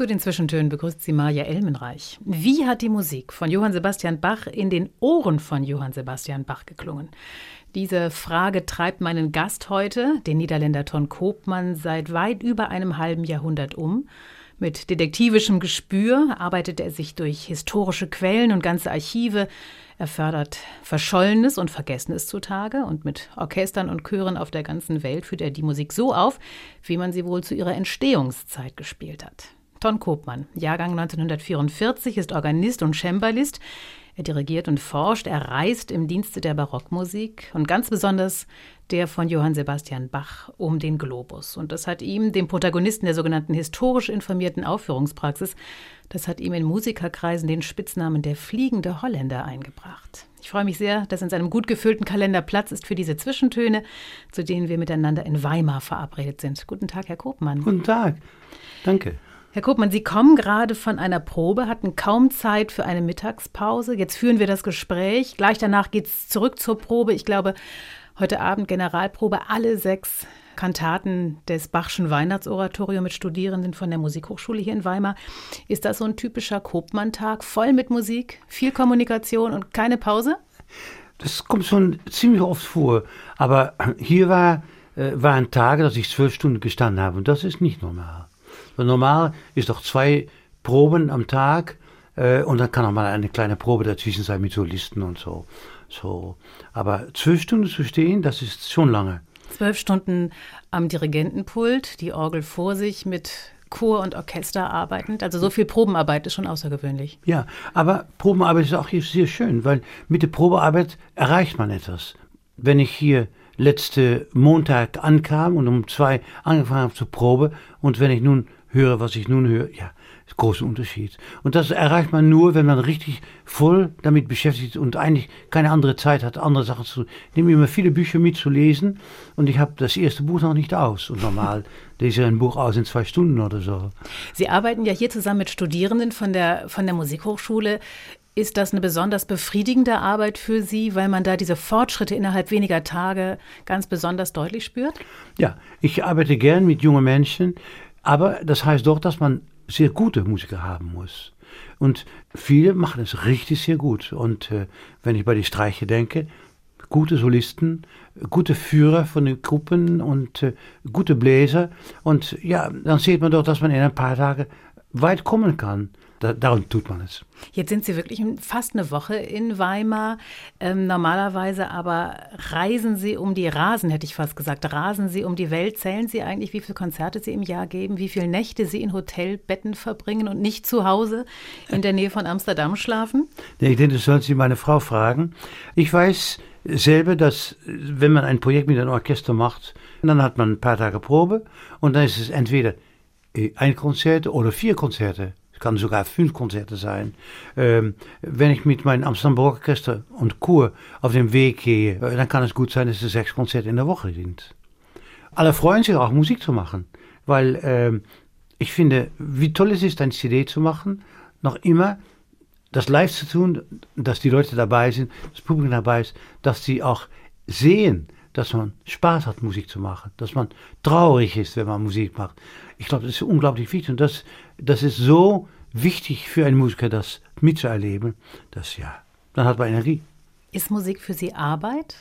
Zu den Zwischentönen begrüßt sie Maja Elmenreich. Wie hat die Musik von Johann Sebastian Bach in den Ohren von Johann Sebastian Bach geklungen? Diese Frage treibt meinen Gast heute, den Niederländer Ton Koopmann, seit weit über einem halben Jahrhundert um. Mit detektivischem Gespür arbeitet er sich durch historische Quellen und ganze Archive. Er fördert Verschollenes und Vergessenes zutage und mit Orchestern und Chören auf der ganzen Welt führt er die Musik so auf, wie man sie wohl zu ihrer Entstehungszeit gespielt hat. Ton Kopmann, Jahrgang 1944, ist Organist und Cembalist. Er dirigiert und forscht, er reist im Dienste der Barockmusik und ganz besonders der von Johann Sebastian Bach um den Globus. Und das hat ihm, dem Protagonisten der sogenannten historisch informierten Aufführungspraxis, das hat ihm in Musikerkreisen den Spitznamen der fliegende Holländer eingebracht. Ich freue mich sehr, dass in seinem gut gefüllten Kalender Platz ist für diese Zwischentöne, zu denen wir miteinander in Weimar verabredet sind. Guten Tag, Herr Kopmann. Guten Tag. Danke. Herr Kopmann, Sie kommen gerade von einer Probe, hatten kaum Zeit für eine Mittagspause. Jetzt führen wir das Gespräch. Gleich danach geht es zurück zur Probe. Ich glaube, heute Abend Generalprobe, alle sechs Kantaten des Bachschen Weihnachtsoratorium mit Studierenden von der Musikhochschule hier in Weimar. Ist das so ein typischer Kopmann-Tag, voll mit Musik, viel Kommunikation und keine Pause? Das kommt schon ziemlich oft vor. Aber hier war, äh, waren Tage, dass ich zwölf Stunden gestanden habe und das ist nicht normal. Normal ist doch zwei Proben am Tag äh, und dann kann auch mal eine kleine Probe dazwischen sein mit Solisten und so. so. Aber zwölf Stunden zu stehen, das ist schon lange. Zwölf Stunden am Dirigentenpult, die Orgel vor sich mit Chor und Orchester arbeitend. Also so viel Probenarbeit ist schon außergewöhnlich. Ja, aber Probenarbeit ist auch hier sehr schön, weil mit der Probearbeit erreicht man etwas. Wenn ich hier letzte Montag ankam und um zwei angefangen habe zu Probe und wenn ich nun höre, was ich nun höre, ja, ist großer Unterschied. Und das erreicht man nur, wenn man richtig voll damit beschäftigt und eigentlich keine andere Zeit hat, andere Sachen zu. Ich nehme immer viele Bücher mit zu lesen und ich habe das erste Buch noch nicht aus. Und normal lese ich ein Buch aus in zwei Stunden oder so. Sie arbeiten ja hier zusammen mit Studierenden von der, von der Musikhochschule. Ist das eine besonders befriedigende Arbeit für Sie, weil man da diese Fortschritte innerhalb weniger Tage ganz besonders deutlich spürt? Ja, ich arbeite gern mit jungen Menschen, aber das heißt doch, dass man sehr gute Musiker haben muss. Und viele machen es richtig sehr gut. Und äh, wenn ich bei die Streiche denke, gute Solisten, gute Führer von den Gruppen und äh, gute Bläser. Und ja, dann sieht man doch, dass man in ein paar Tagen weit kommen kann. Da, darum tut man es. Jetzt sind Sie wirklich fast eine Woche in Weimar. Ähm, normalerweise aber reisen Sie um die Rasen, hätte ich fast gesagt. Rasen Sie um die Welt. Zählen Sie eigentlich, wie viele Konzerte Sie im Jahr geben, wie viele Nächte Sie in Hotelbetten verbringen und nicht zu Hause in der Nähe von Amsterdam schlafen? Ich denke, das sollten Sie meine Frau fragen. Ich weiß selber, dass wenn man ein Projekt mit einem Orchester macht, dann hat man ein paar Tage Probe und dann ist es entweder ein Konzert oder vier Konzerte kann sogar fünf Konzerte sein. Ähm, wenn ich mit meinem Amsterdam Orchester und Chor auf dem Weg gehe, äh, dann kann es gut sein, dass es sechs Konzerte in der Woche sind. Alle freuen sich auch, Musik zu machen, weil ähm, ich finde, wie toll es ist, ein CD zu machen, noch immer das live zu tun, dass die Leute dabei sind, das Publikum dabei ist, dass sie auch sehen, dass man Spaß hat, Musik zu machen, dass man traurig ist, wenn man Musik macht. Ich glaube, das ist unglaublich wichtig und das, das ist so wichtig für einen Musiker, das mitzuerleben, dass ja, dann hat man Energie. Ist Musik für Sie Arbeit?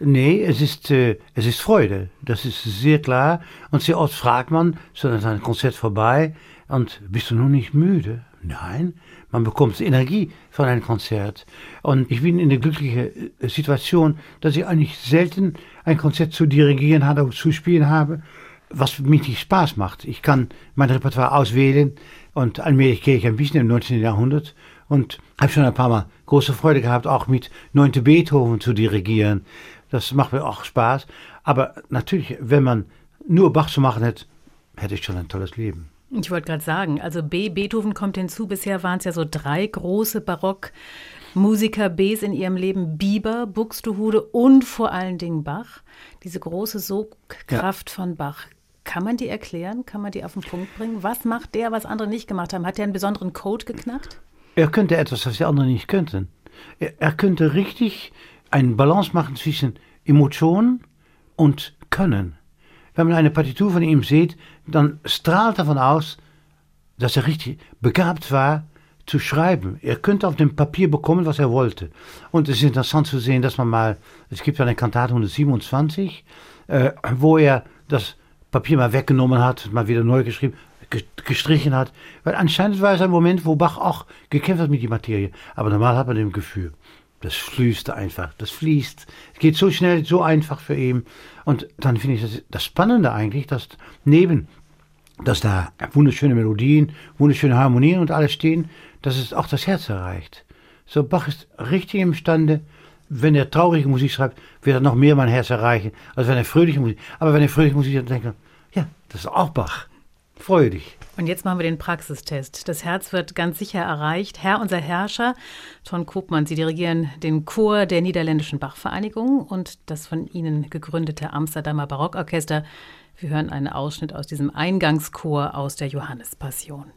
Nee, es ist, äh, es ist Freude. Das ist sehr klar. Und sehr oft fragt man, so ist ein Konzert vorbei und bist du noch nicht müde? Nein, man bekommt Energie von einem Konzert. Und ich bin in der glücklichen äh, Situation, dass ich eigentlich selten ein Konzert zu dirigieren habe oder zu spielen habe, was mich nicht Spaß macht. Ich kann mein Repertoire auswählen und allmählich gehe ich ein bisschen im 19. Jahrhundert und habe schon ein paar Mal große Freude gehabt, auch mit 9. Beethoven zu dirigieren. Das macht mir auch Spaß. Aber natürlich, wenn man nur Bach zu machen hätte, hätte ich schon ein tolles Leben. Ich wollte gerade sagen, also B, Beethoven kommt hinzu. Bisher waren es ja so drei große Barockmusiker Bs in ihrem Leben: Bieber, Buxtehude und vor allen Dingen Bach. Diese große Sogkraft ja. von Bach. Kann man die erklären? Kann man die auf den Punkt bringen? Was macht der, was andere nicht gemacht haben? Hat der einen besonderen Code geknackt? Er könnte etwas, was die anderen nicht könnten. Er, er könnte richtig einen Balance machen zwischen Emotionen und Können. Wenn man eine Partitur von ihm sieht, dann strahlt davon aus, dass er richtig begabt war zu schreiben. Er könnte auf dem Papier bekommen, was er wollte. Und es ist interessant zu sehen, dass man mal, es gibt eine Kantate 127, äh, wo er das Papier mal weggenommen hat, mal wieder neu geschrieben, gestrichen hat. Weil anscheinend war es ein Moment, wo Bach auch gekämpft hat mit der Materie. Aber normal hat man dem Gefühl, das fließt einfach, das fließt. Es geht so schnell, so einfach für ihn. Und dann finde ich das, das Spannende eigentlich, dass neben, dass da wunderschöne Melodien, wunderschöne Harmonien und alles stehen, dass es auch das Herz erreicht. So Bach ist richtig imstande, wenn er traurige Musik schreibt, wird er noch mehr mein Herz erreichen, als wenn er fröhliche Musik. Aber wenn er fröhliche Musik hat, denkt er, ja, das ist auch Bach. Freue dich. Und jetzt machen wir den Praxistest. Das Herz wird ganz sicher erreicht. Herr, unser Herrscher, Ton Kopmann, Sie dirigieren den Chor der Niederländischen Bachvereinigung und das von Ihnen gegründete Amsterdamer Barockorchester. Wir hören einen Ausschnitt aus diesem Eingangschor aus der Johannespassion.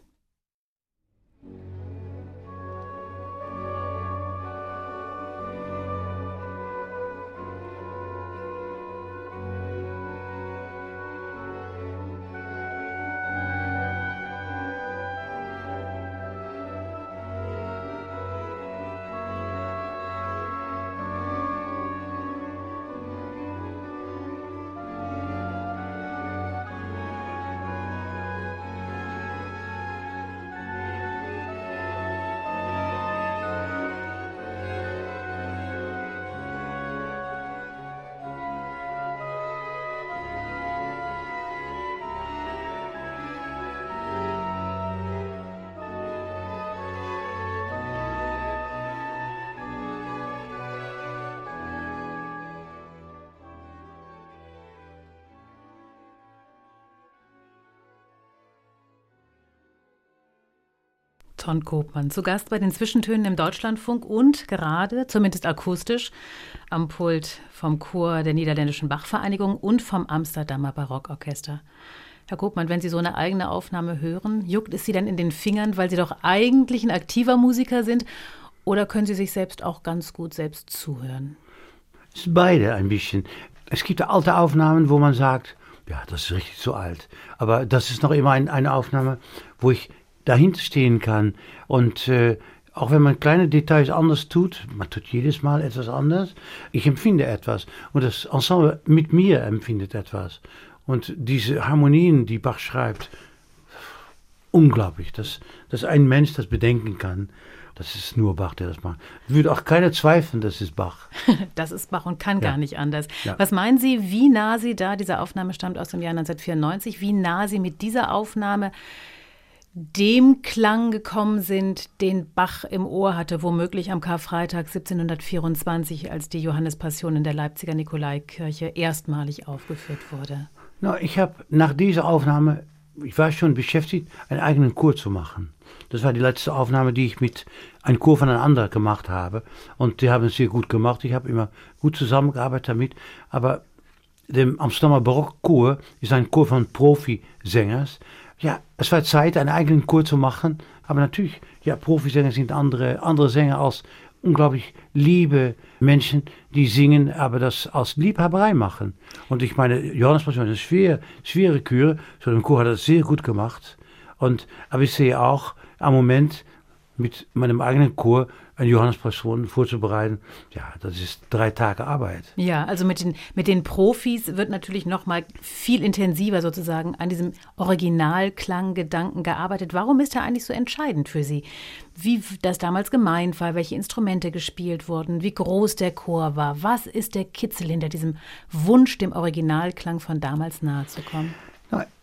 Ton Kopmann, zu Gast bei den Zwischentönen im Deutschlandfunk und gerade, zumindest akustisch, am Pult vom Chor der Niederländischen Bachvereinigung und vom Amsterdamer Barockorchester. Herr Kopmann, wenn Sie so eine eigene Aufnahme hören, juckt es Sie dann in den Fingern, weil Sie doch eigentlich ein aktiver Musiker sind? Oder können Sie sich selbst auch ganz gut selbst zuhören? Es ist beide ein bisschen. Es gibt alte Aufnahmen, wo man sagt, ja, das ist richtig zu alt. Aber das ist noch immer ein, eine Aufnahme, wo ich dahinter stehen kann. Und äh, auch wenn man kleine Details anders tut, man tut jedes Mal etwas anders, ich empfinde etwas. Und das Ensemble mit mir empfindet etwas. Und diese Harmonien, die Bach schreibt, unglaublich, dass, dass ein Mensch das bedenken kann. Das ist nur Bach, der das macht. Würde auch keiner zweifeln, das ist Bach. das ist Bach und kann ja. gar nicht anders. Ja. Was meinen Sie, wie nah Sie da, diese Aufnahme stammt aus dem Jahr 1994, wie nah Sie mit dieser Aufnahme dem Klang gekommen sind, den Bach im Ohr hatte, womöglich am Karfreitag 1724, als die Johannespassion in der Leipziger Nikolaikirche erstmalig aufgeführt wurde? Na, ich habe nach dieser Aufnahme, ich war schon beschäftigt, einen eigenen Chor zu machen. Das war die letzte Aufnahme, die ich mit einem Chor von einem anderen gemacht habe. Und die haben es sehr gut gemacht. Ich habe immer gut zusammengearbeitet damit. Aber der Amsterdamer Barockchor ist ein Chor von Profisängers ja, es war Zeit, einen eigenen Chor zu machen. Aber natürlich, ja, Profisänger sind andere, andere Sänger als unglaublich liebe Menschen, die singen, aber das als Liebhaberei machen. Und ich meine, Johannes Passion ist eine schwer, schwere Kür. So ein Chor hat das sehr gut gemacht. Und, aber ich sehe auch am Moment mit meinem eigenen Chor eine Johannespassion vorzubereiten, ja, das ist drei Tage Arbeit. Ja, also mit den, mit den Profis wird natürlich noch mal viel intensiver sozusagen an diesem Originalklanggedanken gearbeitet. Warum ist er eigentlich so entscheidend für Sie? Wie das damals gemeint war, welche Instrumente gespielt wurden, wie groß der Chor war, was ist der Kitzel hinter diesem Wunsch, dem Originalklang von damals nahezukommen?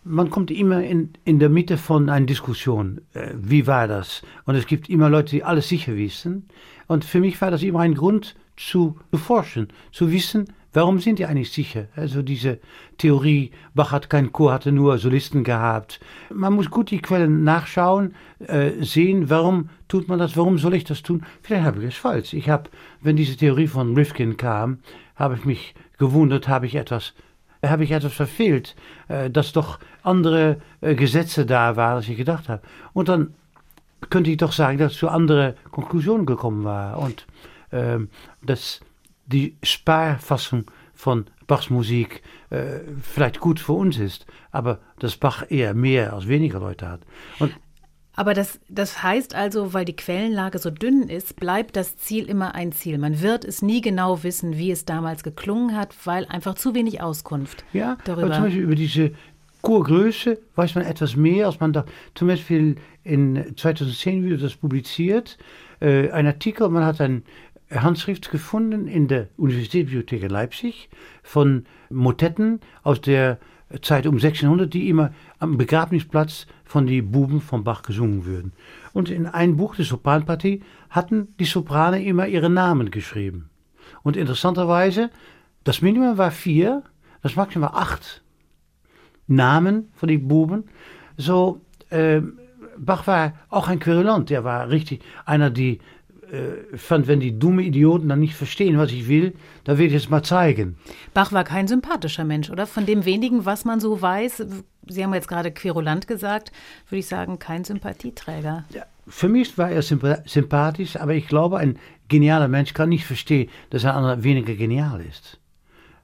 Man kommt immer in, in der Mitte von einer Diskussion. Äh, wie war das? Und es gibt immer Leute, die alles sicher wissen. Und für mich war das immer ein Grund zu, zu forschen, zu wissen, Warum sind die eigentlich sicher? Also diese Theorie, Bach hat keinen Chor, hatte nur Solisten gehabt. Man muss gut die Quellen nachschauen, äh, sehen, warum tut man das, warum soll ich das tun? Vielleicht habe ich es falsch. Ich habe, wenn diese Theorie von Rifkin kam, habe ich mich gewundert, habe ich etwas habe ich etwas verfehlt, dass doch andere äh, Gesetze da waren, als ich gedacht habe. Und dann könnte ich doch sagen, dass ich zu anderen Konklusionen gekommen war. Und äh, dass die Sparfassung von Bachs Musik äh, vielleicht gut für uns ist, aber dass Bach eher mehr als weniger Leute hat. Und aber das, das heißt also, weil die Quellenlage so dünn ist, bleibt das Ziel immer ein Ziel. Man wird es nie genau wissen, wie es damals geklungen hat, weil einfach zu wenig Auskunft ja, darüber. Aber zum Beispiel über diese Chorgröße weiß man etwas mehr, als man da. Zum Beispiel in 2010 wurde das publiziert, äh, ein Artikel, man hat ein Handschrift gefunden in der Universitätsbibliothek in Leipzig von Motetten aus der Zeit um 1600, die immer am Begräbnisplatz von den Buben von Bach gesungen würden. Und in einem Buch der Sopranpartie hatten die Soprane immer ihre Namen geschrieben. Und interessanterweise, das Minimum war vier, das Maximum war acht Namen von den Buben. So, äh, Bach war auch ein Querulant, der war richtig einer, die äh, fand, wenn die dumme Idioten dann nicht verstehen, was ich will, da will ich es mal zeigen. Bach war kein sympathischer Mensch, oder? Von dem wenigen, was man so weiß, Sie haben jetzt gerade Querulant gesagt, würde ich sagen, kein Sympathieträger. Ja, für mich war er sympathisch, aber ich glaube, ein genialer Mensch kann nicht verstehen, dass ein anderer weniger genial ist.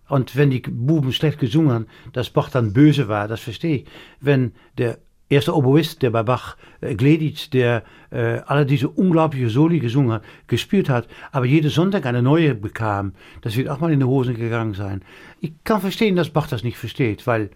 Und wenn die Buben schlecht gesungen haben, dass Bach dann böse war, das verstehe ich. Wenn der erste Oboist, der bei Bach, äh, Gleditsch, der äh, alle diese unglaubliche Soli gesungen hat, gespielt hat, aber jeden Sonntag eine neue bekam, das wird auch mal in die Hosen gegangen sein. Ich kann verstehen, dass Bach das nicht versteht, weil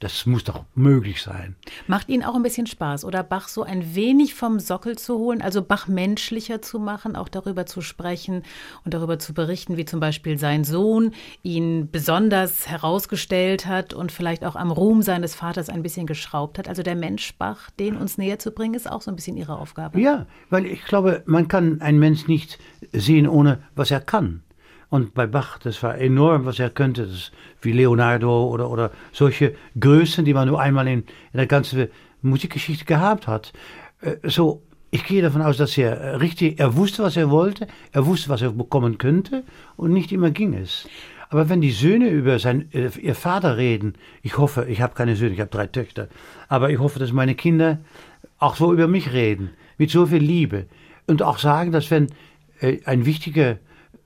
das muss doch möglich sein. Macht Ihnen auch ein bisschen Spaß, oder Bach so ein wenig vom Sockel zu holen, also Bach menschlicher zu machen, auch darüber zu sprechen und darüber zu berichten, wie zum Beispiel sein Sohn ihn besonders herausgestellt hat und vielleicht auch am Ruhm seines Vaters ein bisschen geschraubt hat. Also der Mensch Bach, den uns näher zu bringen, ist auch so ein bisschen Ihre Aufgabe. Ja, weil ich glaube, man kann einen Mensch nicht sehen, ohne was er kann. Und bei Bach, das war enorm, was er könnte. Das wie Leonardo oder, oder solche Größen, die man nur einmal in, in der ganzen Musikgeschichte gehabt hat. Äh, so, ich gehe davon aus, dass er richtig, er wusste, was er wollte, er wusste, was er bekommen könnte und nicht immer ging es. Aber wenn die Söhne über sein, äh, ihr Vater reden, ich hoffe, ich habe keine Söhne, ich habe drei Töchter, aber ich hoffe, dass meine Kinder auch so über mich reden, mit so viel Liebe und auch sagen, dass wenn äh, ein wichtiger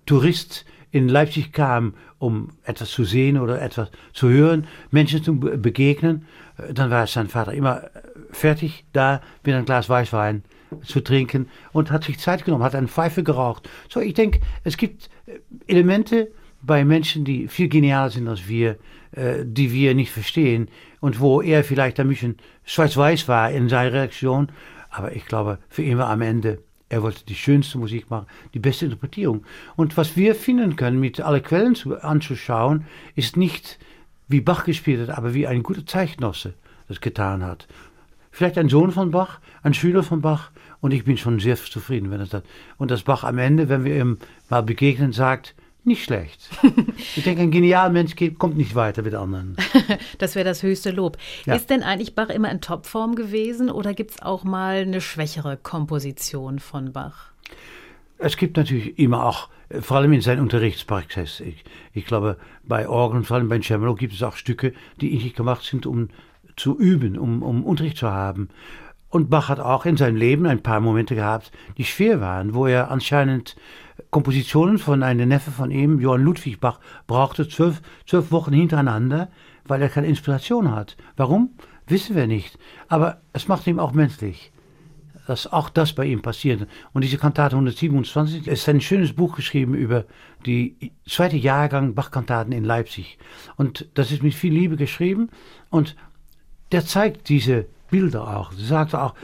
Tourist in Leipzig kam, um etwas zu sehen oder etwas zu hören, Menschen zu begegnen, äh, dann war sein Vater immer äh, fertig da mit einem Glas Weißwein zu trinken und hat sich Zeit genommen, hat eine Pfeife geraucht. So, ich denke, es gibt äh, Elemente bei Menschen, die viel genialer sind als wir, die wir nicht verstehen und wo er vielleicht ein bisschen schwarz-weiß war in seiner Reaktion, aber ich glaube, für ihn war am Ende er wollte die schönste Musik machen, die beste Interpretierung. Und was wir finden können, mit alle Quellen zu, anzuschauen, ist nicht, wie Bach gespielt hat, aber wie ein guter Zeichnosse das getan hat. Vielleicht ein Sohn von Bach, ein Schüler von Bach, und ich bin schon sehr zufrieden, wenn er das. Und dass Bach am Ende, wenn wir ihm mal begegnen, sagt, nicht schlecht. ich denke, ein genialer Mensch geht, kommt nicht weiter mit anderen. das wäre das höchste Lob. Ja. Ist denn eigentlich Bach immer in Topform gewesen oder gibt es auch mal eine schwächere Komposition von Bach? Es gibt natürlich immer auch, vor allem in seinen Unterrichtspraxis. Ich, ich glaube, bei Orgeln, vor allem bei Cembalo, gibt es auch Stücke, die eigentlich gemacht sind, um zu üben, um, um Unterricht zu haben. Und Bach hat auch in seinem Leben ein paar Momente gehabt, die schwer waren, wo er anscheinend Kompositionen von einem Neffe von ihm, Johann Ludwig Bach, brauchte zwölf, zwölf Wochen hintereinander, weil er keine Inspiration hat. Warum? Wissen wir nicht. Aber es macht ihm auch menschlich, dass auch das bei ihm passiert. Und diese Kantate 127 ist ein schönes Buch geschrieben über die zweite Jahrgang Bach-Kantaten in Leipzig. Und das ist mit viel Liebe geschrieben. Und der zeigt diese Bilder auch. Er sagt auch,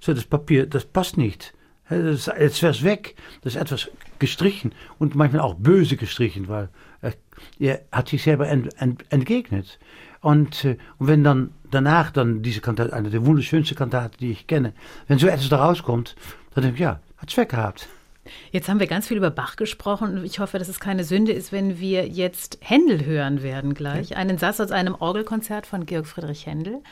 so das Papier, das passt nicht. Das ist etwas weg, das ist etwas gestrichen und manchmal auch böse gestrichen, weil er, er hat sich selber ent, ent, entgegnet. Und, äh, und wenn dann danach dann diese Kantate, eine der wunderschönsten Kantate, die ich kenne, wenn so etwas da rauskommt, dann denke ich, ja, hat Zweck gehabt. Jetzt haben wir ganz viel über Bach gesprochen und ich hoffe, dass es keine Sünde ist, wenn wir jetzt Händel hören werden gleich. Einen Satz aus einem Orgelkonzert von Georg Friedrich Händel.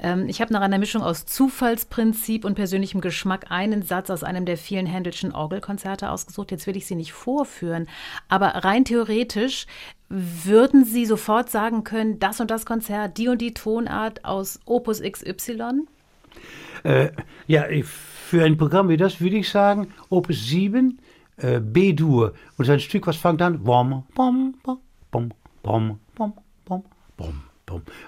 Ähm, ich habe nach einer Mischung aus Zufallsprinzip und persönlichem Geschmack einen Satz aus einem der vielen Händelschen Orgelkonzerte ausgesucht. Jetzt will ich sie nicht vorführen, aber rein theoretisch würden Sie sofort sagen können, das und das Konzert, die und die Tonart aus Opus XY? Äh, ja, für ein Programm wie das würde ich sagen, Opus 7, äh, B-Dur. Und sein Stück, was fängt an? Bom, bom, bom, bom, bom, bom, bom, bom.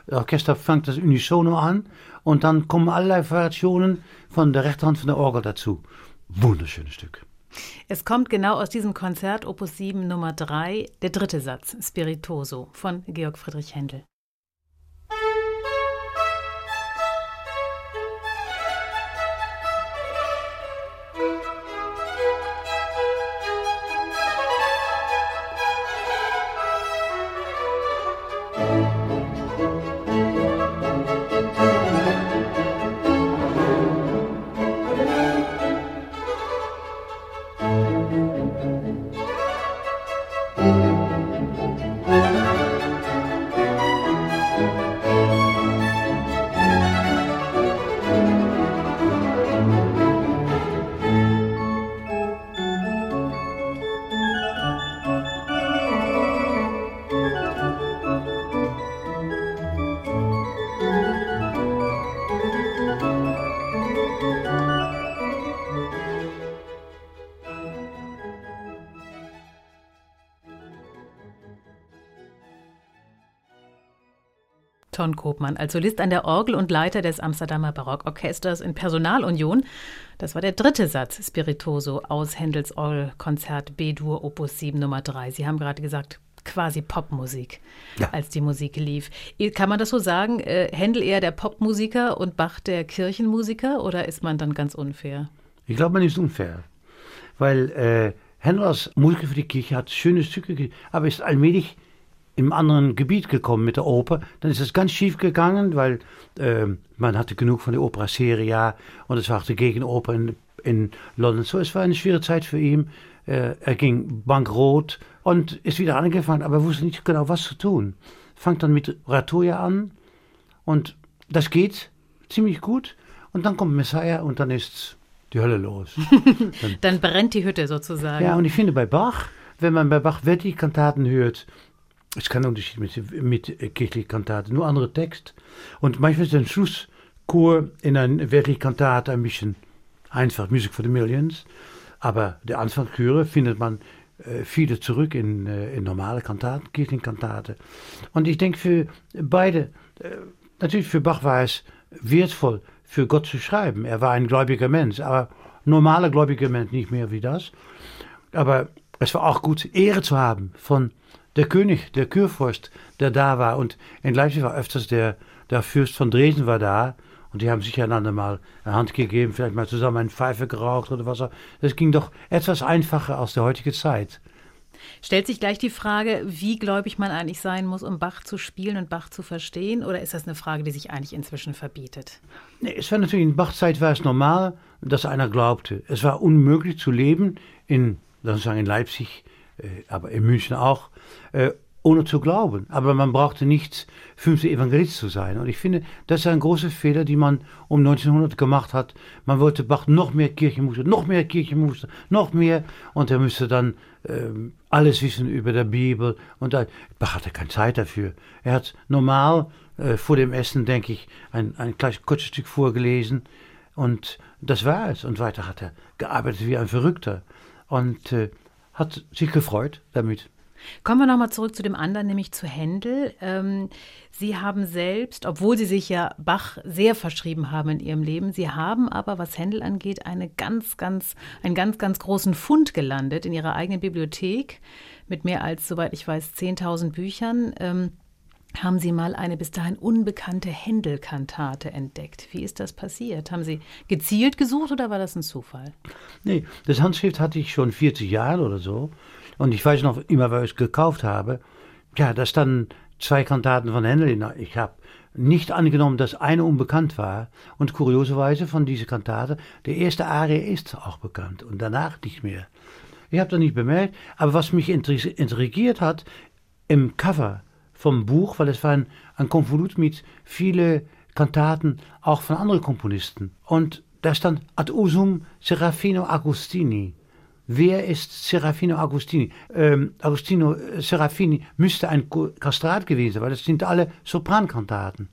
Das Orchester fängt das unisono an und dann kommen allerlei Variationen von der rechten Hand von der Orgel dazu. Wunderschönes Stück. Es kommt genau aus diesem Konzert Opus 7 Nummer 3, der dritte Satz, Spiritoso von Georg Friedrich Händel. Ton Koopmann als Solist an der Orgel und Leiter des Amsterdamer Barockorchesters in Personalunion. Das war der dritte Satz Spiritoso aus Händels Orgelkonzert B-Dur Opus 7 Nummer 3. Sie haben gerade gesagt, quasi Popmusik, ja. als die Musik lief. Kann man das so sagen? Äh, Händel eher der Popmusiker und Bach der Kirchenmusiker oder ist man dann ganz unfair? Ich glaube, man ist unfair, weil äh, Händel als Musiker für die Kirche hat schöne Stücke, aber ist allmählich im anderen Gebiet gekommen mit der Oper. Dann ist es ganz schief gegangen, weil äh, man hatte genug von der Opera Seria und es war auch die Gegenoper in, in London. So, es war eine schwere Zeit für ihn. Äh, er ging bankrott und ist wieder angefangen, aber wusste nicht genau, was zu tun. Fangt dann mit Ratoja an und das geht ziemlich gut. Und dann kommt Messiah und dann ist die Hölle los. dann, dann brennt die Hütte sozusagen. Ja, und ich finde bei Bach, wenn man bei Bach Verdi-Kantaten hört, es ist kein Unterschied mit, mit kirchlichen Kantaten, nur andere Text. Und manchmal ist ein Schlusschor in einer wirklichen Kantate ein bisschen einfach, Music for the Millions. Aber der Anfangschöre findet man äh, viele zurück in, äh, in normale Kantaten, Kirchenkantate. Und ich denke für beide, äh, natürlich für Bach war es wertvoll, für Gott zu schreiben. Er war ein gläubiger Mensch, aber normaler gläubiger Mensch nicht mehr wie das. Aber es war auch gut, Ehre zu haben von der König, der Kurfürst, der da war. Und in Leipzig war öfters der, der Fürst von Dresden war da. Und die haben sich einander mal eine Hand gegeben, vielleicht mal zusammen eine Pfeife geraucht oder was auch. Das ging doch etwas einfacher aus der heutigen Zeit. Stellt sich gleich die Frage, wie gläubig man eigentlich sein muss, um Bach zu spielen und Bach zu verstehen? Oder ist das eine Frage, die sich eigentlich inzwischen verbietet? Nee, es war natürlich in Bachzeit war es normal, dass einer glaubte. Es war unmöglich zu leben in, sagen in Leipzig, äh, aber in München auch, äh, ohne zu glauben. Aber man brauchte nicht fünfter Evangelist zu sein. Und ich finde, das ist ein großer Fehler, den man um 1900 gemacht hat. Man wollte Bach noch mehr Kirchenmuster, noch mehr Kirchenmuster, noch mehr. Und er müsste dann ähm, alles wissen über der Bibel. Und da, Bach hatte keine Zeit dafür. Er hat normal äh, vor dem Essen, denke ich, ein, ein kleines kurzes Stück vorgelesen. Und das war es. Und weiter hat er gearbeitet wie ein Verrückter. Und äh, hat sich gefreut damit. Kommen wir nochmal zurück zu dem anderen, nämlich zu Händel. Ähm, Sie haben selbst, obwohl Sie sich ja Bach sehr verschrieben haben in Ihrem Leben, Sie haben aber, was Händel angeht, eine ganz, ganz, einen ganz, ganz großen Fund gelandet in Ihrer eigenen Bibliothek mit mehr als, soweit ich weiß, 10.000 Büchern. Ähm, haben Sie mal eine bis dahin unbekannte Händel-Kantate entdeckt. Wie ist das passiert? Haben Sie gezielt gesucht oder war das ein Zufall? Nee, das Handschrift hatte ich schon 40 Jahre oder so. Und ich weiß noch immer, weil ich es gekauft habe. Ja, da standen zwei Kantaten von Händel. Ich habe nicht angenommen, dass eine unbekannt war. Und kurioserweise von dieser Kantate, der erste Arie ist auch bekannt und danach nicht mehr. Ich habe das nicht bemerkt, aber was mich intrigiert hat, im Cover vom Buch, weil es war ein, ein Konvolut mit vielen Kantaten, auch von anderen Komponisten. Und da stand Ad usum Serafino Agostini. Wer ist Serafino Agostini? Ähm, Agostino äh, Serafini müsste ein Kastrat gewesen sein, weil das sind alle Soprankantaten.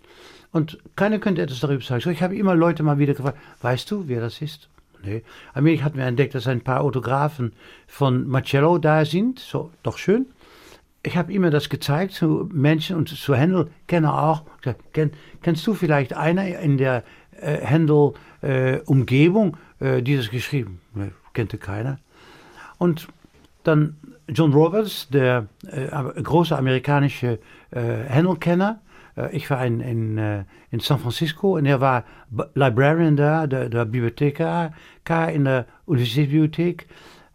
Und keiner könnte etwas darüber sagen. Ich habe immer Leute mal wieder gefragt, weißt du, wer das ist? Nee. Allmählich hat mir entdeckt, dass ein paar Autographen von Marcello da sind. So, doch schön. Ich habe immer das gezeigt zu Menschen und zu Händel, kenne auch. Kenn, kennst du vielleicht einer in der äh, Händel-Umgebung, äh, äh, die das geschrieben? Nee, kannte keiner. Und dann John Roberts, der äh, große amerikanische äh, Händlerkenner. Äh, ich war in, in, äh, in San Francisco und er war Librarian da, der, der Bibliothekar in der Universitätsbibliothek.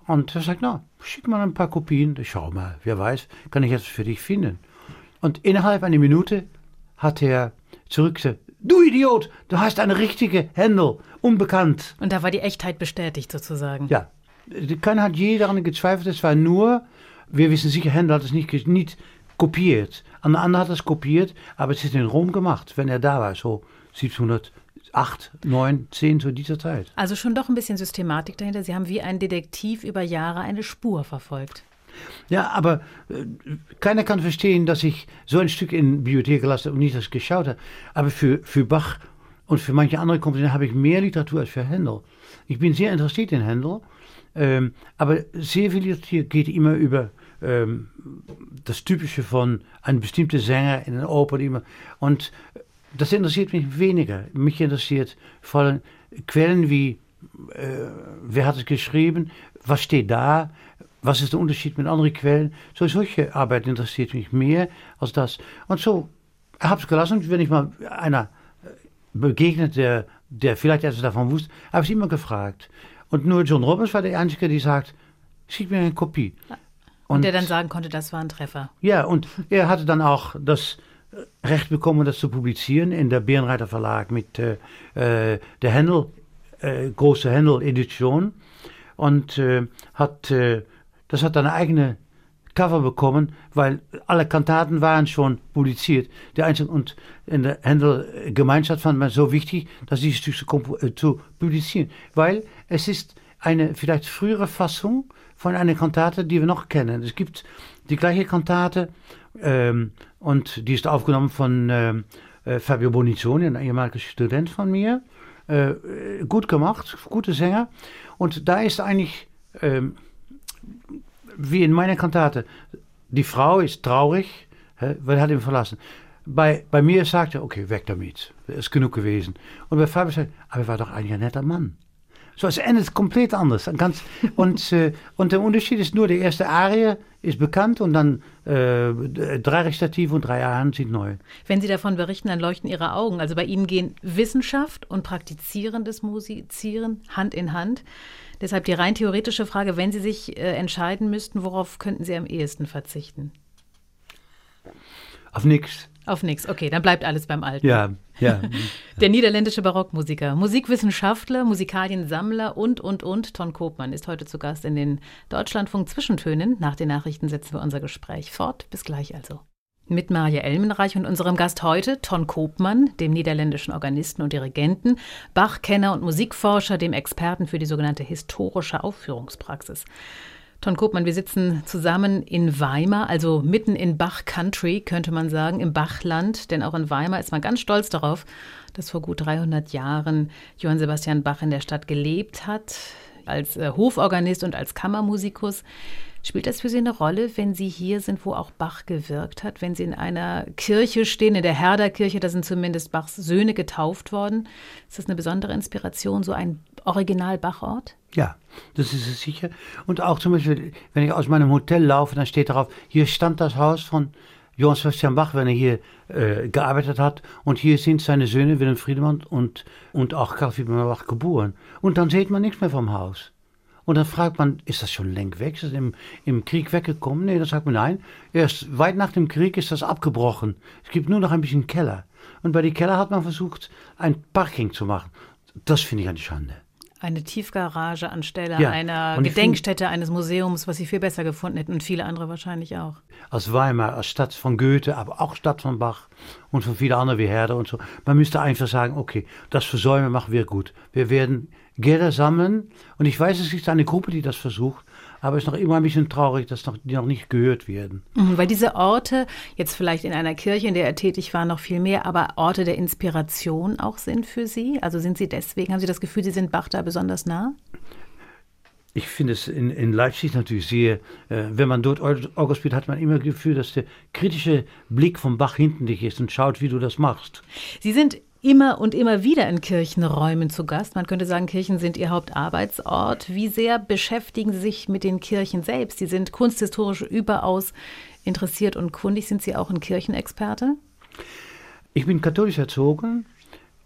Und er sagt, na, schick mal ein paar Kopien, schau mal, wer weiß, kann ich etwas für dich finden. Und innerhalb einer Minute hat er zurückgesagt, du Idiot, du hast eine richtige Händel, unbekannt. Und da war die Echtheit bestätigt sozusagen. Ja, keiner hat je daran gezweifelt. Es war nur, wir wissen sicher, Händel hat es nicht, nicht kopiert. Ein anderer hat es kopiert, aber es ist in Rom gemacht, wenn er da war, so 1708, 9, 10 zu dieser Zeit. Also schon doch ein bisschen Systematik dahinter. Sie haben wie ein Detektiv über Jahre eine Spur verfolgt. Ja, aber äh, keiner kann verstehen, dass ich so ein Stück in Bibliothek gelassen habe und nicht das geschaut habe. Aber für, für Bach und für manche andere Komponisten habe ich mehr Literatur als für Händel. Ich bin sehr interessiert in Händel ähm, aber sehr viel hier geht immer über ähm, das Typische von einem bestimmten Sänger in einer Oper. Immer, und das interessiert mich weniger. Mich interessiert vor allem Quellen wie, äh, wer hat es geschrieben, was steht da, was ist der Unterschied mit anderen Quellen. So, solche Arbeit interessiert mich mehr als das. Und so habe ich es gelassen. Wenn ich mal einer begegnet, der, der vielleicht etwas davon wusste, habe ich immer gefragt. Und nur John Roberts war der Einzige, der sagt, schick mir eine Kopie. Und, und der dann sagen konnte, das war ein Treffer. Ja, und er hatte dann auch das Recht bekommen, das zu publizieren in der Bärenreiter Verlag mit äh, äh, der Händel, äh, große Händel-Edition. Und äh, hat, das hat eine eigene Cover bekommen, weil alle Kantaten waren schon publiziert. Der Einzige, und in der Händel-Gemeinschaft fand man so wichtig, dass dieses Stück zu, zu publizieren. Weil es ist eine vielleicht frühere Fassung von einer Kantate, die wir noch kennen. Es gibt die gleiche Kantate ähm, und die ist aufgenommen von ähm, äh, Fabio Bonicioni, ein ehemaliger Student von mir. Äh, gut gemacht, gute Sänger. Und da ist eigentlich ähm, wie in meiner Kantate, die Frau ist traurig, weil er hat ihn verlassen. Bei, bei mir sagt er, okay, weg damit, ist genug gewesen. Und bei Fabio sagt aber er war doch eigentlich ein netter Mann. So, es endet komplett anders. Ganz, und, äh, und der Unterschied ist nur, die erste Arie ist bekannt und dann äh, drei Recitative und drei Arien sind neu. Wenn Sie davon berichten, dann leuchten Ihre Augen. Also bei Ihnen gehen Wissenschaft und praktizierendes Musizieren Hand in Hand. Deshalb die rein theoretische Frage, wenn Sie sich äh, entscheiden müssten, worauf könnten Sie am ehesten verzichten? Auf nichts. Auf nichts, okay, dann bleibt alles beim Alten. Ja, ja. Der niederländische Barockmusiker, Musikwissenschaftler, Musikaliensammler und, und, und, Ton Kopmann ist heute zu Gast in den Deutschlandfunk Zwischentönen. Nach den Nachrichten setzen wir unser Gespräch fort. Bis gleich also. Mit Maria Elmenreich und unserem Gast heute, Ton Koopmann, dem niederländischen Organisten und Dirigenten, Bachkenner und Musikforscher, dem Experten für die sogenannte historische Aufführungspraxis. Ton Koopmann, wir sitzen zusammen in Weimar, also mitten in Bach Country, könnte man sagen, im Bachland. Denn auch in Weimar ist man ganz stolz darauf, dass vor gut 300 Jahren Johann Sebastian Bach in der Stadt gelebt hat, als äh, Hoforganist und als Kammermusikus. Spielt das für Sie eine Rolle, wenn Sie hier sind, wo auch Bach gewirkt hat? Wenn Sie in einer Kirche stehen, in der Herderkirche, da sind zumindest Bachs Söhne getauft worden. Ist das eine besondere Inspiration, so ein Original-Bachort? Ja, das ist es sicher. Und auch zum Beispiel, wenn ich aus meinem Hotel laufe, dann steht darauf, hier stand das Haus von Johann Sebastian Bach, wenn er hier äh, gearbeitet hat. Und hier sind seine Söhne Wilhelm Friedemann und, und auch Karl Friedemann Bach geboren. Und dann sieht man nichts mehr vom Haus. Und dann fragt man, ist das schon längst weg? Ist das im, im Krieg weggekommen? Nee, dann sagt man nein. Erst weit nach dem Krieg ist das abgebrochen. Es gibt nur noch ein bisschen Keller. Und bei die Keller hat man versucht, ein Parking zu machen. Das finde ich eine Schande. Eine Tiefgarage anstelle Ja, einer Gedenkstätte eines Museums, was Sie viel besser gefunden hätten und viele andere wahrscheinlich auch. Als Weimar, als Stadt von Goethe, aber auch Stadt von Bach und von vielen anderen wie Herder und so. Man müsste einfach sagen, okay, das Versäumen machen wir gut. Wir werden Gelder sammeln und ich weiß, es gibt eine Gruppe, die das versucht, aber es ist noch immer ein bisschen traurig, dass noch, die noch nicht gehört werden. Mhm, Weil diese Orte, jetzt vielleicht in einer Kirche, in der er tätig war, noch viel mehr, aber Orte der Inspiration auch sind für Sie? Also sind Sie deswegen, haben Sie das Gefühl, Sie sind Bach da besonders nah? Ich finde es in, in Leipzig natürlich sehr, äh, wenn man dort Orgel spielt, hat man immer das Gefühl, dass der kritische Blick vom Bach hinten dich ist und schaut, wie du das machst. Sie sind immer und immer wieder in Kirchenräumen zu Gast. Man könnte sagen, Kirchen sind Ihr Hauptarbeitsort. Wie sehr beschäftigen Sie sich mit den Kirchen selbst? Sie sind kunsthistorisch überaus interessiert und kundig. Sind Sie auch ein Kirchenexperte? Ich bin katholisch erzogen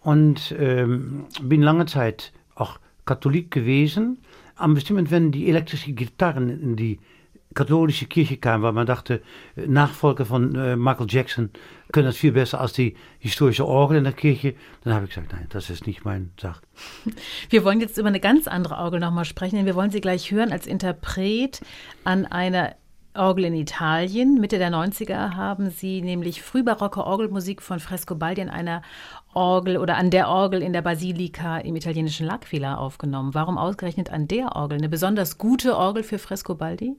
und ähm, bin lange Zeit auch Katholik gewesen. Am bestimmten, wenn die elektrische Gitarren in die katholische Kirche kamen, weil man dachte, äh, Nachfolger von äh, Michael Jackson können das viel besser als die historische Orgel in der Kirche, dann habe ich gesagt, nein, das ist nicht mein Sache. Wir wollen jetzt über eine ganz andere Orgel nochmal sprechen, denn wir wollen Sie gleich hören als Interpret an einer Orgel in Italien. Mitte der 90er haben Sie nämlich frühbarocke Orgelmusik von Frescobaldi in einer Orgel oder an der Orgel in der Basilika im italienischen L'Aquila aufgenommen. Warum ausgerechnet an der Orgel? Eine besonders gute Orgel für Frescobaldi?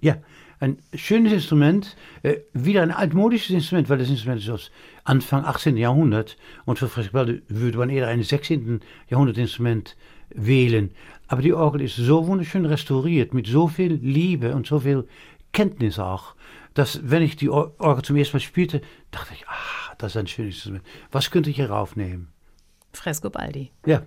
Ja, ein schönes Instrument, äh, wieder ein altmodisches Instrument, weil das Instrument ist aus Anfang 18. Jahrhundert und für Frescobaldi würde man eher ein 16. Jahrhundert Instrument wählen. Aber die Orgel ist so wunderschön restauriert, mit so viel Liebe und so viel Kenntnis auch, dass wenn ich die Or- Orgel zum ersten Mal spielte, dachte ich, ah, das ist ein schönes Instrument. Was könnte ich hier raufnehmen? Frescobaldi. Ja.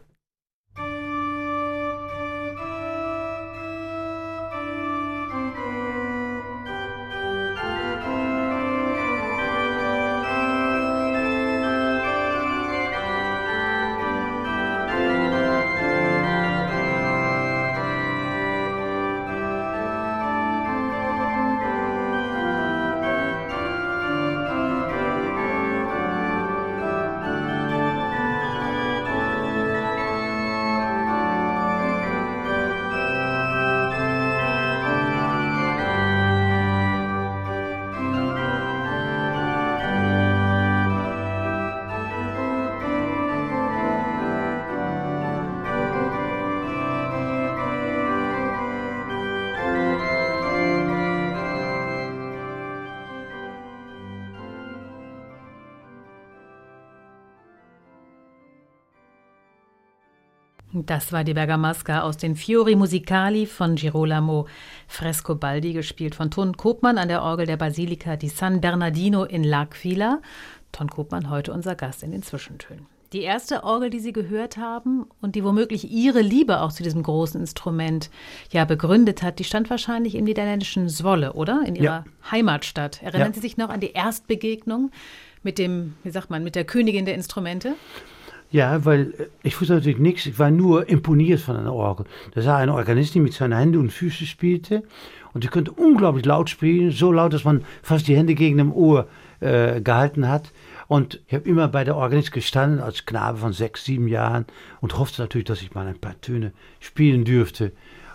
Das war die Bergamasca aus den Fiori Musicali von Girolamo Frescobaldi, gespielt von Ton Kopmann an der Orgel der Basilika di San Bernardino in L'Aquila. Ton Kopmann heute unser Gast in den Zwischentönen. Die erste Orgel, die Sie gehört haben und die womöglich Ihre Liebe auch zu diesem großen Instrument ja begründet hat, die stand wahrscheinlich im niederländischen Zwolle, oder? In Ihrer Ja. Heimatstadt. Erinnern Ja. Sie sich noch an die Erstbegegnung mit dem, wie sagt man, mit der Königin der Instrumente? Ja, weil äh, ich wusste natürlich nichts. Ich war nur imponiert von einer Orgel. Da sah ein Organist, die mit seinen Händen und Füßen spielte. Und die konnte unglaublich laut spielen. So laut, dass man fast die Hände gegen dem Ohr äh, gehalten hat. Und ich habe immer bei der Organist gestanden, als Knabe von sechs, sieben Jahren. Und hoffte natürlich, dass ich mal ein paar Töne spielen dürfte.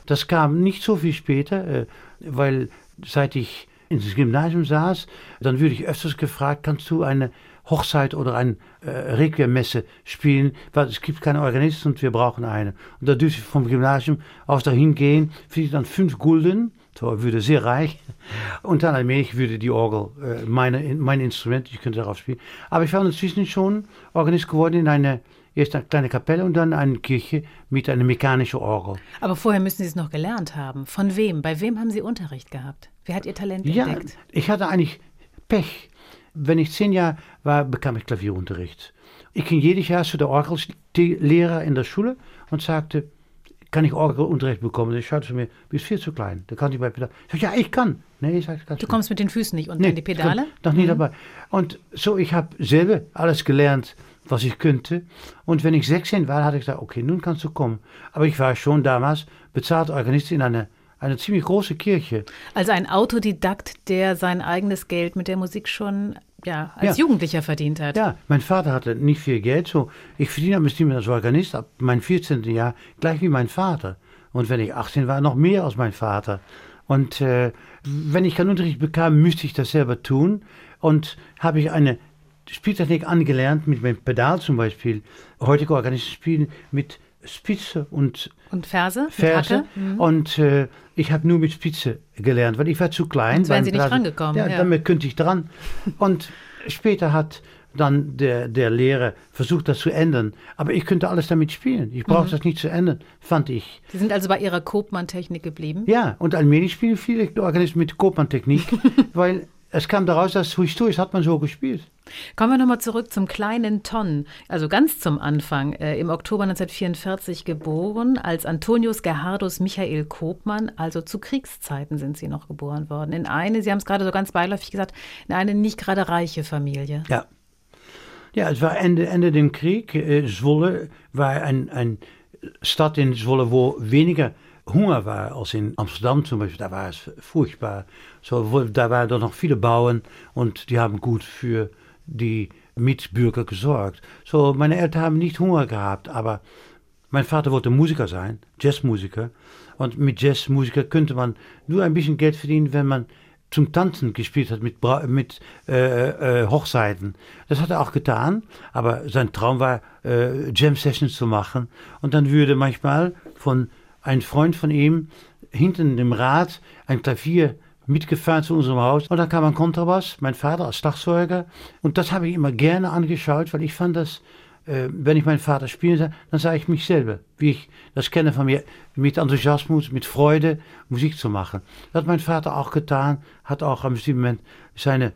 Das kam nicht so viel später, äh, weil seit ich ins Gymnasium saß, dann würde ich öfters gefragt, kannst du eine Hochzeit oder eine äh, Requiemmesse spielen, weil es gibt keine Organisten und wir brauchen eine. Und da dürfte ich vom Gymnasium aus dahin gehen, kriege ich dann fünf Gulden, so würde sehr reich, und dann allmählich würde die Orgel, äh, meine, mein Instrument, ich könnte darauf spielen. Aber ich war inzwischen schon Organist geworden in eine, erst eine kleine Kapelle und dann eine Kirche mit einer mechanischen Orgel. Aber vorher müssen Sie es noch gelernt haben. Von wem? Bei wem haben Sie Unterricht gehabt? Wer hat Ihr Talent Ja, entdeckt? ich hatte eigentlich Pech. Wenn ich zehn Jahre war, bekam ich Klavierunterricht. Ich ging jedes Jahr zu der Orgellehrer in der Schule und sagte, kann ich Orgelunterricht bekommen? Der schaute zu mir, du bist viel zu klein. Da kann ich bei Pedal. Ich sag, ja, ich kann. Nee, ich sag, Du kommst mit den Füßen nicht unter Nee, die Pedale? Mhm. Noch nie dabei. Und so, ich habe selber alles gelernt, was ich könnte. Und wenn ich 16 war, hatte ich gesagt, okay, nun kannst du kommen. Aber ich war schon damals bezahlt Organist in einer eine ziemlich große Kirche. Also ein Autodidakt, der sein eigenes Geld mit der Musik schon ja, als Ja. Jugendlicher verdient hat. Ja, mein Vater hatte nicht viel Geld. So, ich verdiene am Stimme als Organist ab meinem 14. Jahr gleich wie mein Vater. Und wenn ich 18 war, noch mehr als mein Vater. Und äh, wenn ich keinen Unterricht bekam, müsste ich das selber tun. Und habe ich eine Spieltechnik angelernt mit meinem Pedal zum Beispiel. Heutige Organisten spielen mit Spitze und Und Verse. Hacke? Mhm. Und äh, ich habe nur mit Spitze gelernt, weil ich war zu klein. Sonst wären Sie nicht rangekommen, Ja, ja. damit könnte ich dran. Und später hat dann der, der Lehrer versucht, das zu ändern. Aber ich könnte alles damit spielen. Ich Mhm. brauchte das nicht zu ändern, fand ich. Sie sind also bei Ihrer Kopmann-Technik geblieben? Ja, und allmählich spielen viele Organisten mit Kopmann-Technik, weil es kam daraus, dass historisch hat man so gespielt. Kommen wir nochmal zurück zum kleinen Ton, also ganz zum Anfang. Äh, Im Oktober 1944 geboren, als Antonius Gerhardus Michael Kopmann, also zu Kriegszeiten sind Sie noch geboren worden. In eine, Sie haben es gerade so ganz beiläufig gesagt, in eine nicht gerade reiche Familie. Ja. Ja, es war Ende, Ende dem Krieg. Äh, Zwolle war ein, ein Stadt in Zwolle, wo weniger Hunger war als in Amsterdam zum Beispiel. Da war es furchtbar. So, da waren doch noch viele Bauern und die haben gut für die Mitbürger gesorgt. So, meine Eltern haben nicht Hunger gehabt, aber mein Vater wollte Musiker sein, Jazzmusiker. Und mit Jazzmusiker könnte man nur ein bisschen Geld verdienen, wenn man zum Tanzen gespielt hat mit, Bra mit äh, äh, Hochzeiten. Das hat er auch getan, aber sein Traum war, äh, Jam-Sessions zu machen. Und dann würde manchmal von ein Freund von ihm hinten im Rad ein Klavier mitgefahren zu unserem Haus. Und dann kam ein Kontrabass, mein Vater als Schlagzeuger. Und das habe ich immer gerne angeschaut, weil ich fand das, äh, wenn ich meinen Vater spielen sah, dann sah ich mich selber, wie ich das kenne von mir, mit Enthusiasmus, mit Freude Musik zu machen. Das hat mein Vater auch getan, hat auch am bestimmten Moment seine,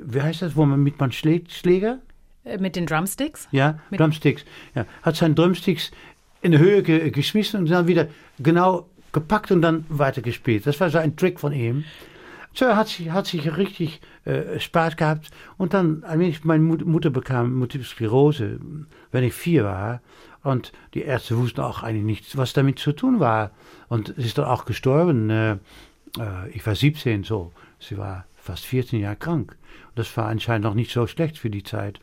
wie heißt das, wo man mit man schlägt, Schläger? Äh, Mit den Drumsticks? Ja, Mit- Drumsticks. Ja, hat seine Drumsticks in die Höhe ge geschmissen und dann wieder genau gepackt und dann weitergespielt. Das war so ein Trick von ihm. So, hat sich, hat sich richtig äh, Spaß gehabt. Und dann, allmählich, meine Mut Mutter bekam Multiple Sklerose, wenn ich vier war. Und die Ärzte wussten auch eigentlich nicht, was damit zu tun war. Und sie ist dann auch gestorben. Äh, äh, ich war 17, so. Sie war fast 14 Jahre krank. Und das war anscheinend noch nicht so schlecht für die Zeit.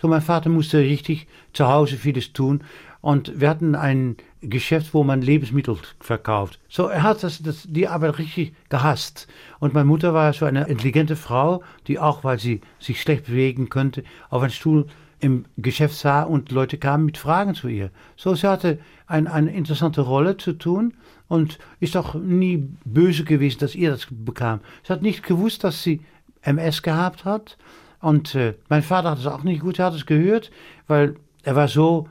So, mein Vater musste richtig zu Hause vieles tun. Und wir hatten ein Geschäft, wo man Lebensmittel verkauft. So, er hat das, das, die Arbeit richtig gehasst. Und meine Mutter war so eine intelligente Frau, die auch, weil sie sich schlecht bewegen könnte, auf einen Stuhl im Geschäft sah und Leute kamen mit Fragen zu ihr. So, sie hatte ein, eine interessante Rolle zu tun und ist auch nie böse gewesen, dass ihr das bekam. Sie hat nicht gewusst, dass sie MS gehabt hat. Und äh, mein Vater hat es auch nicht gut, er hat es gehört, weil er war so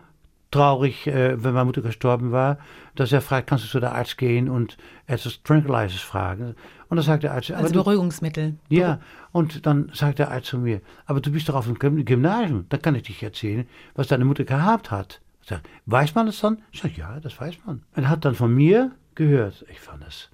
traurig, äh, wenn meine Mutter gestorben war, dass er fragt, kannst du zu der Arzt gehen und etwas Tranquilizers fragen. Und dann sagt der Arzt, Also du, Beruhigungsmittel. ja, und dann sagt der Arzt zu mir, aber du bist doch auf dem Gym- Gymnasium, da kann ich dich erzählen, was deine Mutter gehabt hat. Sag, weiß man das dann? Ich sage, ja, das weiß man. Und er hat dann von mir gehört. Ich fand das,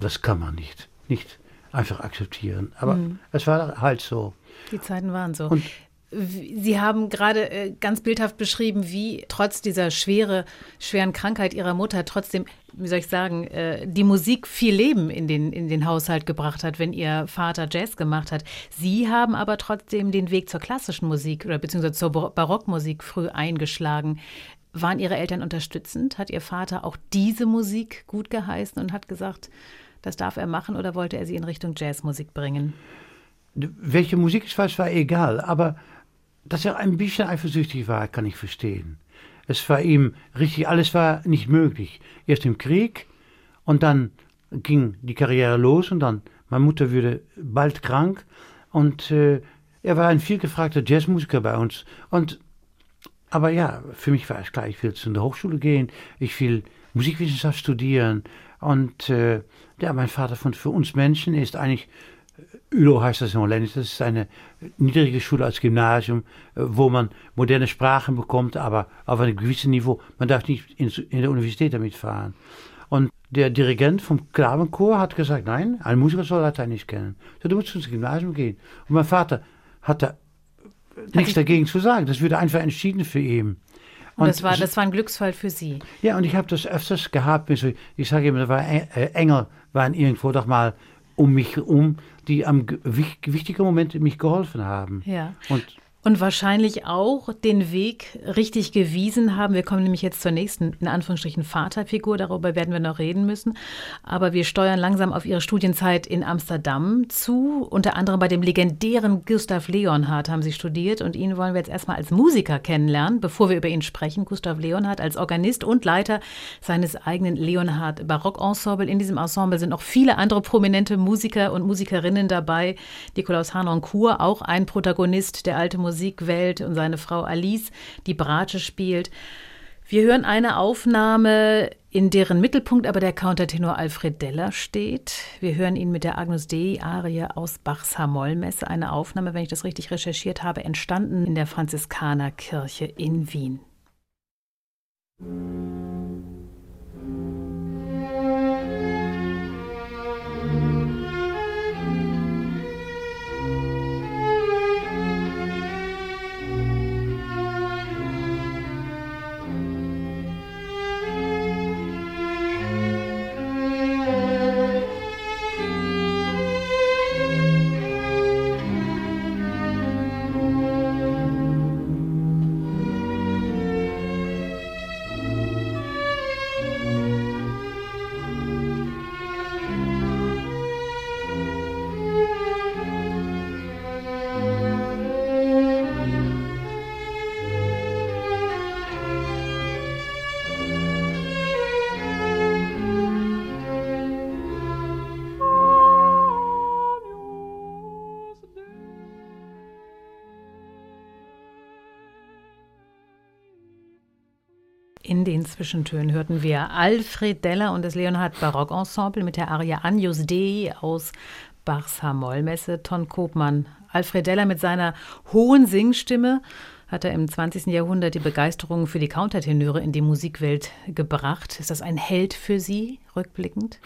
das kann man nicht, nicht einfach akzeptieren. Aber es war halt so. Die Zeiten waren so. Und- Sie haben gerade äh, ganz bildhaft beschrieben, wie trotz dieser schwere, schweren Krankheit Ihrer Mutter trotzdem, wie soll ich sagen, äh, die Musik viel Leben in den, in den Haushalt gebracht hat, wenn Ihr Vater Jazz gemacht hat. Sie haben aber trotzdem den Weg zur klassischen Musik oder beziehungsweise zur Bar- Barockmusik früh eingeschlagen. Waren Ihre Eltern unterstützend? Hat Ihr Vater auch diese Musik gut geheißen und hat gesagt, das darf er machen oder wollte er sie in Richtung Jazzmusik bringen? Welche Musik es war, es war egal. Aber dass er ein bisschen eifersüchtig war, kann ich verstehen. Es war ihm richtig, alles war nicht möglich. Erst im Krieg und dann ging die Karriere los und dann, meine Mutter wurde bald krank und äh, er war ein vielgefragter Jazzmusiker bei uns. Und, aber ja, für mich war es klar, ich will zu der Hochschule gehen, ich will Musikwissenschaft studieren und äh, ja, mein Vater fand, für uns Menschen ist eigentlich ULO heißt das in Holländisch. Das ist eine niedrige Schule als Gymnasium, äh, wo man moderne Sprachen bekommt, aber auf einem gewissen Niveau. Man darf nicht in, der Universität damit fahren. Und der Dirigent vom Knabenchor hat gesagt, nein, ein Musiker soll Latein nicht kennen. So, du musst ins Gymnasium gehen. Und mein Vater hat da nichts dagegen zu sagen. Das würde einfach entschieden für ihn. Und, das, war, das war ein Glücksfall für Sie. Ja, und ich habe das öfters gehabt. Ich sage immer, da war äh, Engel waren irgendwo doch mal um mich herum, die am wichtigen Moment mich geholfen haben. Ja. Und und wahrscheinlich auch den Weg richtig gewiesen haben. Wir kommen nämlich jetzt zur nächsten, in Anführungsstrichen, Vaterfigur. Darüber werden wir noch reden müssen. Aber wir steuern langsam auf Ihre Studienzeit in Amsterdam zu. Unter anderem bei dem legendären Gustav Leonhardt haben Sie studiert. Und ihn wollen wir jetzt erstmal als Musiker kennenlernen, bevor wir über ihn sprechen. Gustav Leonhardt als Organist und Leiter seines eigenen Leonhardt Barockensemble. In diesem Ensemble sind noch viele andere prominente Musiker und Musikerinnen dabei. Nikolaus Hanoncourt, auch ein Protagonist der alte Musik Musikwelt und seine Frau Alice, die Bratsche spielt. Wir hören eine Aufnahme, in deren Mittelpunkt aber der Countertenor Alfred Deller steht. Wir hören ihn mit der Agnus Dei Arie aus Bachs Hamollmesse. Eine Aufnahme, wenn ich das richtig recherchiert habe, entstanden in der Franziskanerkirche in Wien. In den Zwischentönen hörten wir Alfred Deller und das Leonhard Barockensemble mit der Aria Agnus Dei aus Bachs Hamollmesse. Ton Kopmann. Alfred Deller mit seiner hohen Singstimme hat er im 20. Jahrhundert die Begeisterung für die Countertenöre in die Musikwelt gebracht. Ist das ein Held für Sie, rückblickend?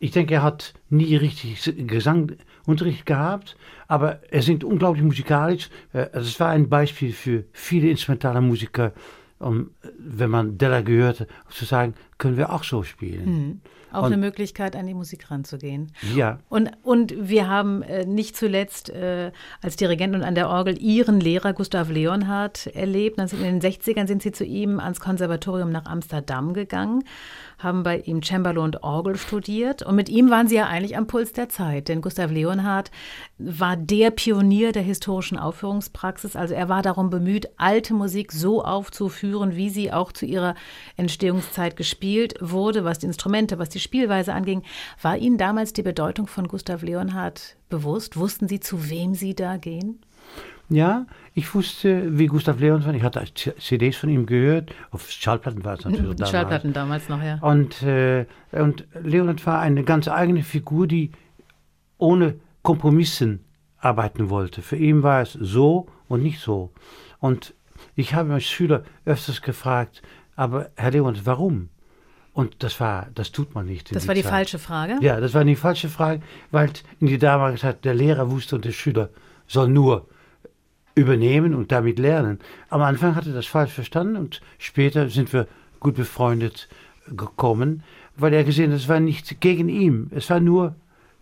Ich denke, er hat nie richtig Gesangunterricht gehabt, aber er singt unglaublich musikalisch. Äh, es war ein Beispiel für viele instrumentale Musiker um, wenn man Della gehört, zu sagen, können wir auch so spielen. Mhm. Auch und, eine Möglichkeit, an die Musik ranzugehen. Ja. Und, und wir haben äh, nicht zuletzt äh, als Dirigent und an der Orgel Ihren Lehrer Gustav Leonhardt erlebt. In den 60ern sind Sie zu ihm ans Konservatorium nach Amsterdam gegangen haben bei ihm Cembalo und Orgel studiert. Und mit ihm waren sie ja eigentlich am Puls der Zeit, denn Gustav Leonhardt war der Pionier der historischen Aufführungspraxis. Also er war darum bemüht, alte Musik so aufzuführen, wie sie auch zu ihrer Entstehungszeit gespielt wurde, was die Instrumente, was die Spielweise anging. War Ihnen damals die Bedeutung von Gustav Leonhardt bewusst? Wussten Sie, zu wem Sie da gehen? Ja, ich wusste, wie Gustav Leons war. Ich hatte CDs von ihm gehört. Auf Schallplatten war es natürlich damals. Schallplatten damals noch, ja. Und, äh, und Leonard war eine ganz eigene Figur, die ohne Kompromissen arbeiten wollte. Für ihn war es so und nicht so. Und ich habe als Schüler öfters gefragt, aber Herr Leonard, warum? Und das war, das tut man nicht. Das war die Zeit. falsche Frage? Ja, das war die falsche Frage, weil in die damalige Zeit der Lehrer wusste und der Schüler soll nur übernehmen und damit lernen. Am Anfang hatte das falsch verstanden und später sind wir gut befreundet gekommen, weil er gesehen hat, es war nicht gegen ihn, es war nur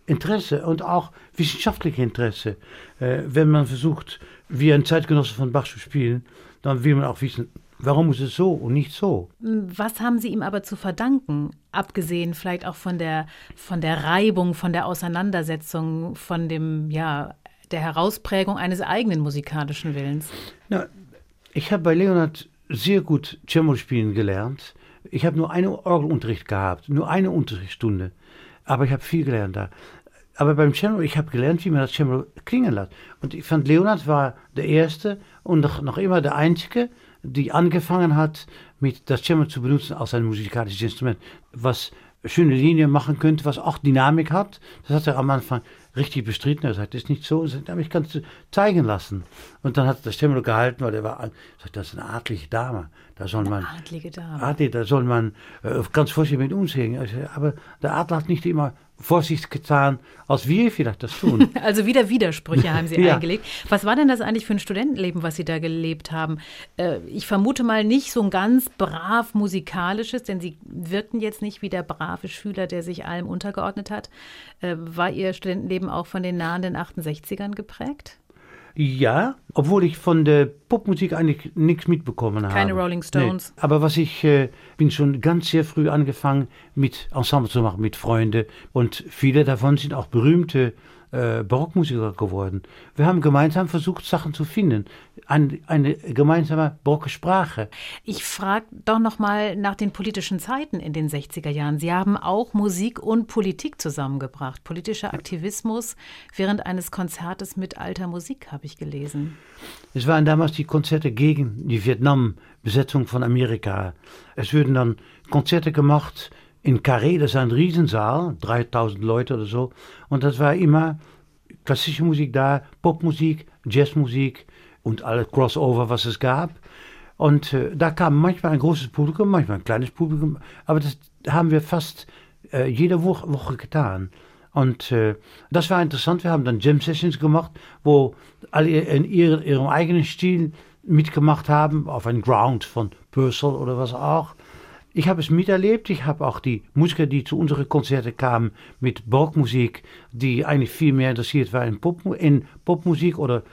Interesse und auch wissenschaftliche Interesse. Äh, wenn man versucht, wie ein Zeitgenosse von Bach zu spielen, dann will man auch wissen, warum ist es so und nicht so. Was haben Sie ihm aber zu verdanken, abgesehen vielleicht auch von der, von der Reibung, von der Auseinandersetzung, von dem ja, der Herausprägung eines eigenen musikalischen Willens? Na, ich habe bei Leonard sehr gut Cello spielen gelernt. Ich habe nur einen Orgelunterricht gehabt, nur eine Unterrichtsstunde. Aber ich habe viel gelernt da. Aber beim Cello, ich habe gelernt, wie man das Cello klingen lässt. Und ich fand, Leonard war der Erste und noch, noch immer der Einzige, die angefangen hat, mit das Cello zu benutzen als ein musikalisches Instrument, was schöne Linien machen könnte, was auch Dynamik hat. Das hat er am Anfang richtig bestritten. Er sagt, das ist nicht so. Und aber ich kann es zeigen lassen. Und dann hat der Stemmel gehalten, weil er war, sagt, das ist eine adlige Dame. Da soll man, eine adlige Dame. Adel, da soll man äh, ganz vorsichtig mit umgehen. Aber der Adler hat nicht immer Vorsicht getan, als wir vielleicht das tun. Also wieder Widersprüche haben Sie Ja. eingelegt. Was war denn das eigentlich für ein Studentenleben, was Sie da gelebt haben? Äh, Ich vermute mal nicht so ein ganz brav musikalisches, denn Sie wirkten jetzt nicht wie der brave Schüler, der sich allem untergeordnet hat. Äh, War Ihr Studentenleben auch von den nahenden 68ern geprägt? Ja, obwohl ich von der Popmusik eigentlich nichts mitbekommen habe. Keine Rolling Stones. Nee. Aber was ich äh, bin schon ganz sehr früh angefangen mit Ensemble zu machen, mit Freunden. Und viele davon sind auch berühmte äh, Barockmusiker geworden. Wir haben gemeinsam versucht, Sachen zu finden. Ein, eine gemeinsame barocke Sprache. Ich frage doch noch mal nach den politischen Zeiten in den 60er Jahren. Sie haben auch Musik und Politik zusammengebracht. Politischer Aktivismus während eines Konzertes mit alter Musik, habe ich gelesen. Es waren damals die Konzerte gegen die Vietnam-Besetzung von Amerika. Es würden dann Konzerte gemacht in Carré, das ist ein Riesensaal, 3000 Leute oder so. Und das war immer klassische Musik da, Popmusik, Jazzmusik und alle Crossover, was es gab. Und äh, da kam manchmal ein großes Publikum, manchmal ein kleines Publikum, aber das haben wir fast äh, jede Woche, Woche getan. Und äh, das war interessant. Wir haben dann Jam Sessions gemacht, wo alle in ihre, ihrem eigenen Stil mitgemacht haben, auf ein Ground von Purcell oder was auch. Ich habe es miterlebt. Ich habe auch die Musiker, die zu unseren Konzerten kamen mit Barockmusik, die eigentlich viel mehr interessiert waren in, Pop, in Popmusik oder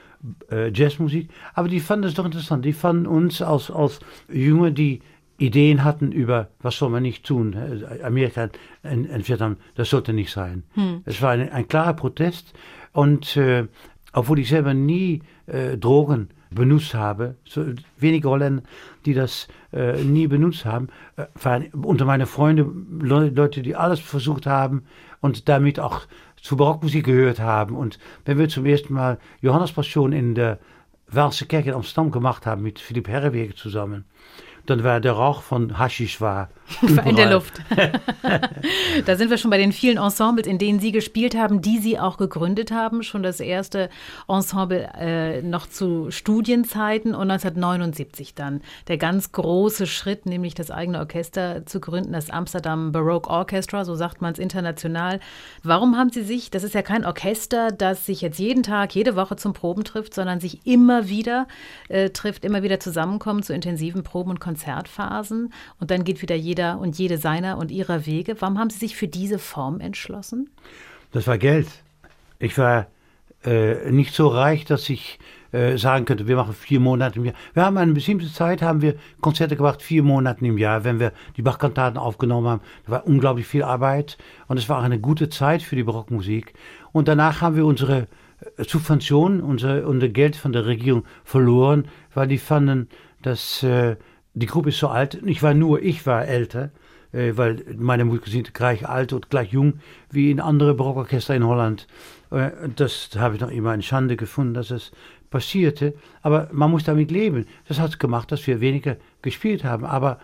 äh, Jazzmusik. Aber die fanden es doch interessant. Die fanden uns als, als Junge, die Ideen hatten über, was soll man nicht tun. Äh, Amerika und, Vietnam, das sollte nicht sein. Es war ein, ein klarer Protest. Und äh, obwohl ich selber nie äh, Drogen benutzt habe, so wenige Holländer, die das äh, nie benutzt haben, äh, waren unter meine Freunde Le Leute, die alles versucht haben und damit auch zu Barockmusik gehört haben. Und wenn wir zum ersten Mal Johannes Passion in der Waalse Kerk in Amsterdam gemacht haben mit Philipp Herrewege zusammen, dann war der Rauch von Haschisch war in der. Luft. da sind wir schon bei den vielen Ensembles, in denen Sie gespielt haben, die Sie auch gegründet haben. Schon das erste Ensemble äh, noch zu Studienzeiten und 1979 dann der ganz große Schritt, nämlich das eigene Orchester zu gründen, das Amsterdam Baroque Orchestra, so sagt man es international. Warum haben Sie sich, das ist ja kein Orchester, das sich jetzt jeden Tag, jede Woche zum Proben trifft, sondern sich immer wieder äh, trifft, immer wieder zusammenkommt zu intensiven Proben- und Konzertphasen und dann geht wieder jeder und jede seiner und ihrer Wege. Warum haben Sie sich für diese Form entschlossen? Das war Geld. Ich war äh, nicht so reich, dass ich äh, sagen könnte, wir machen vier Monate im Jahr. Wir haben eine bestimmte Zeit, haben wir Konzerte gemacht, vier Monate im Jahr, wenn wir die Bachkantaten aufgenommen haben. Da war unglaublich viel Arbeit und es war auch eine gute Zeit für die Barockmusik. Und danach haben wir unsere äh, Subvention, unser, unser Geld von der Regierung verloren, weil die fanden, dass äh, die Gruppe ist so alt. Ich war nur, ich war älter, äh, weil meine Musiker sind gleich alt und gleich jung wie in andere Barockorchester in Holland. Äh, das habe ich noch immer eine Schande gefunden, dass es passierte. Aber man muss damit leben. Das hat gemacht, dass wir weniger gespielt haben. Aber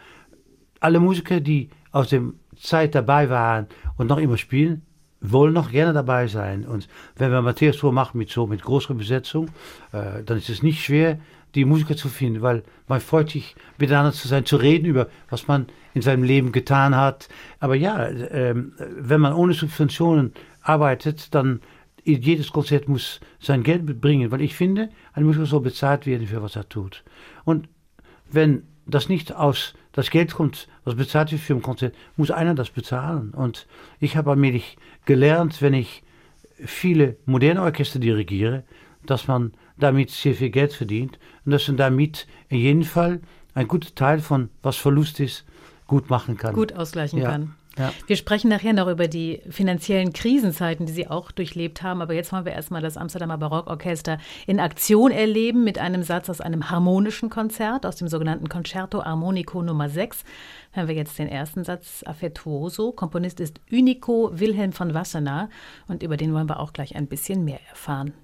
alle Musiker, die aus der Zeit dabei waren und noch immer spielen, wollen noch gerne dabei sein. Und wenn wir Matthäus Tour machen mit so mit größerer Besetzung, äh, dann ist es nicht schwer, die Musiker zu finden, weil man freut sich, miteinander zu sein, zu reden über, was man in seinem Leben getan hat. Aber ja, ähm, wenn man ohne Subventionen arbeitet, dann jedes Konzert muss sein Geld bringen, weil ich finde, ein Musiker soll bezahlt werden für was er tut. Und wenn das nicht aus das Geld kommt, was bezahlt wird für ein Konzert, muss einer das bezahlen. Und ich habe allmählich gelernt, wenn ich viele moderne Orchester dirigiere, dass man damit sehr viel Geld verdient und dass man damit in jedem Fall ein guter Teil von was Verlust ist, gut machen kann. Gut ausgleichen Ja. kann. Ja. Wir sprechen nachher noch über die finanziellen Krisenzeiten, die Sie auch durchlebt haben. Aber jetzt wollen wir erstmal das Amsterdamer Barockorchester in Aktion erleben mit einem Satz aus einem harmonischen Konzert, aus dem sogenannten Concerto Armonico Nummer 6. Hören wir jetzt den ersten Satz Affettuoso. Komponist ist Unico Wilhelm von Wassenaar und über den wollen wir auch gleich ein bisschen mehr erfahren.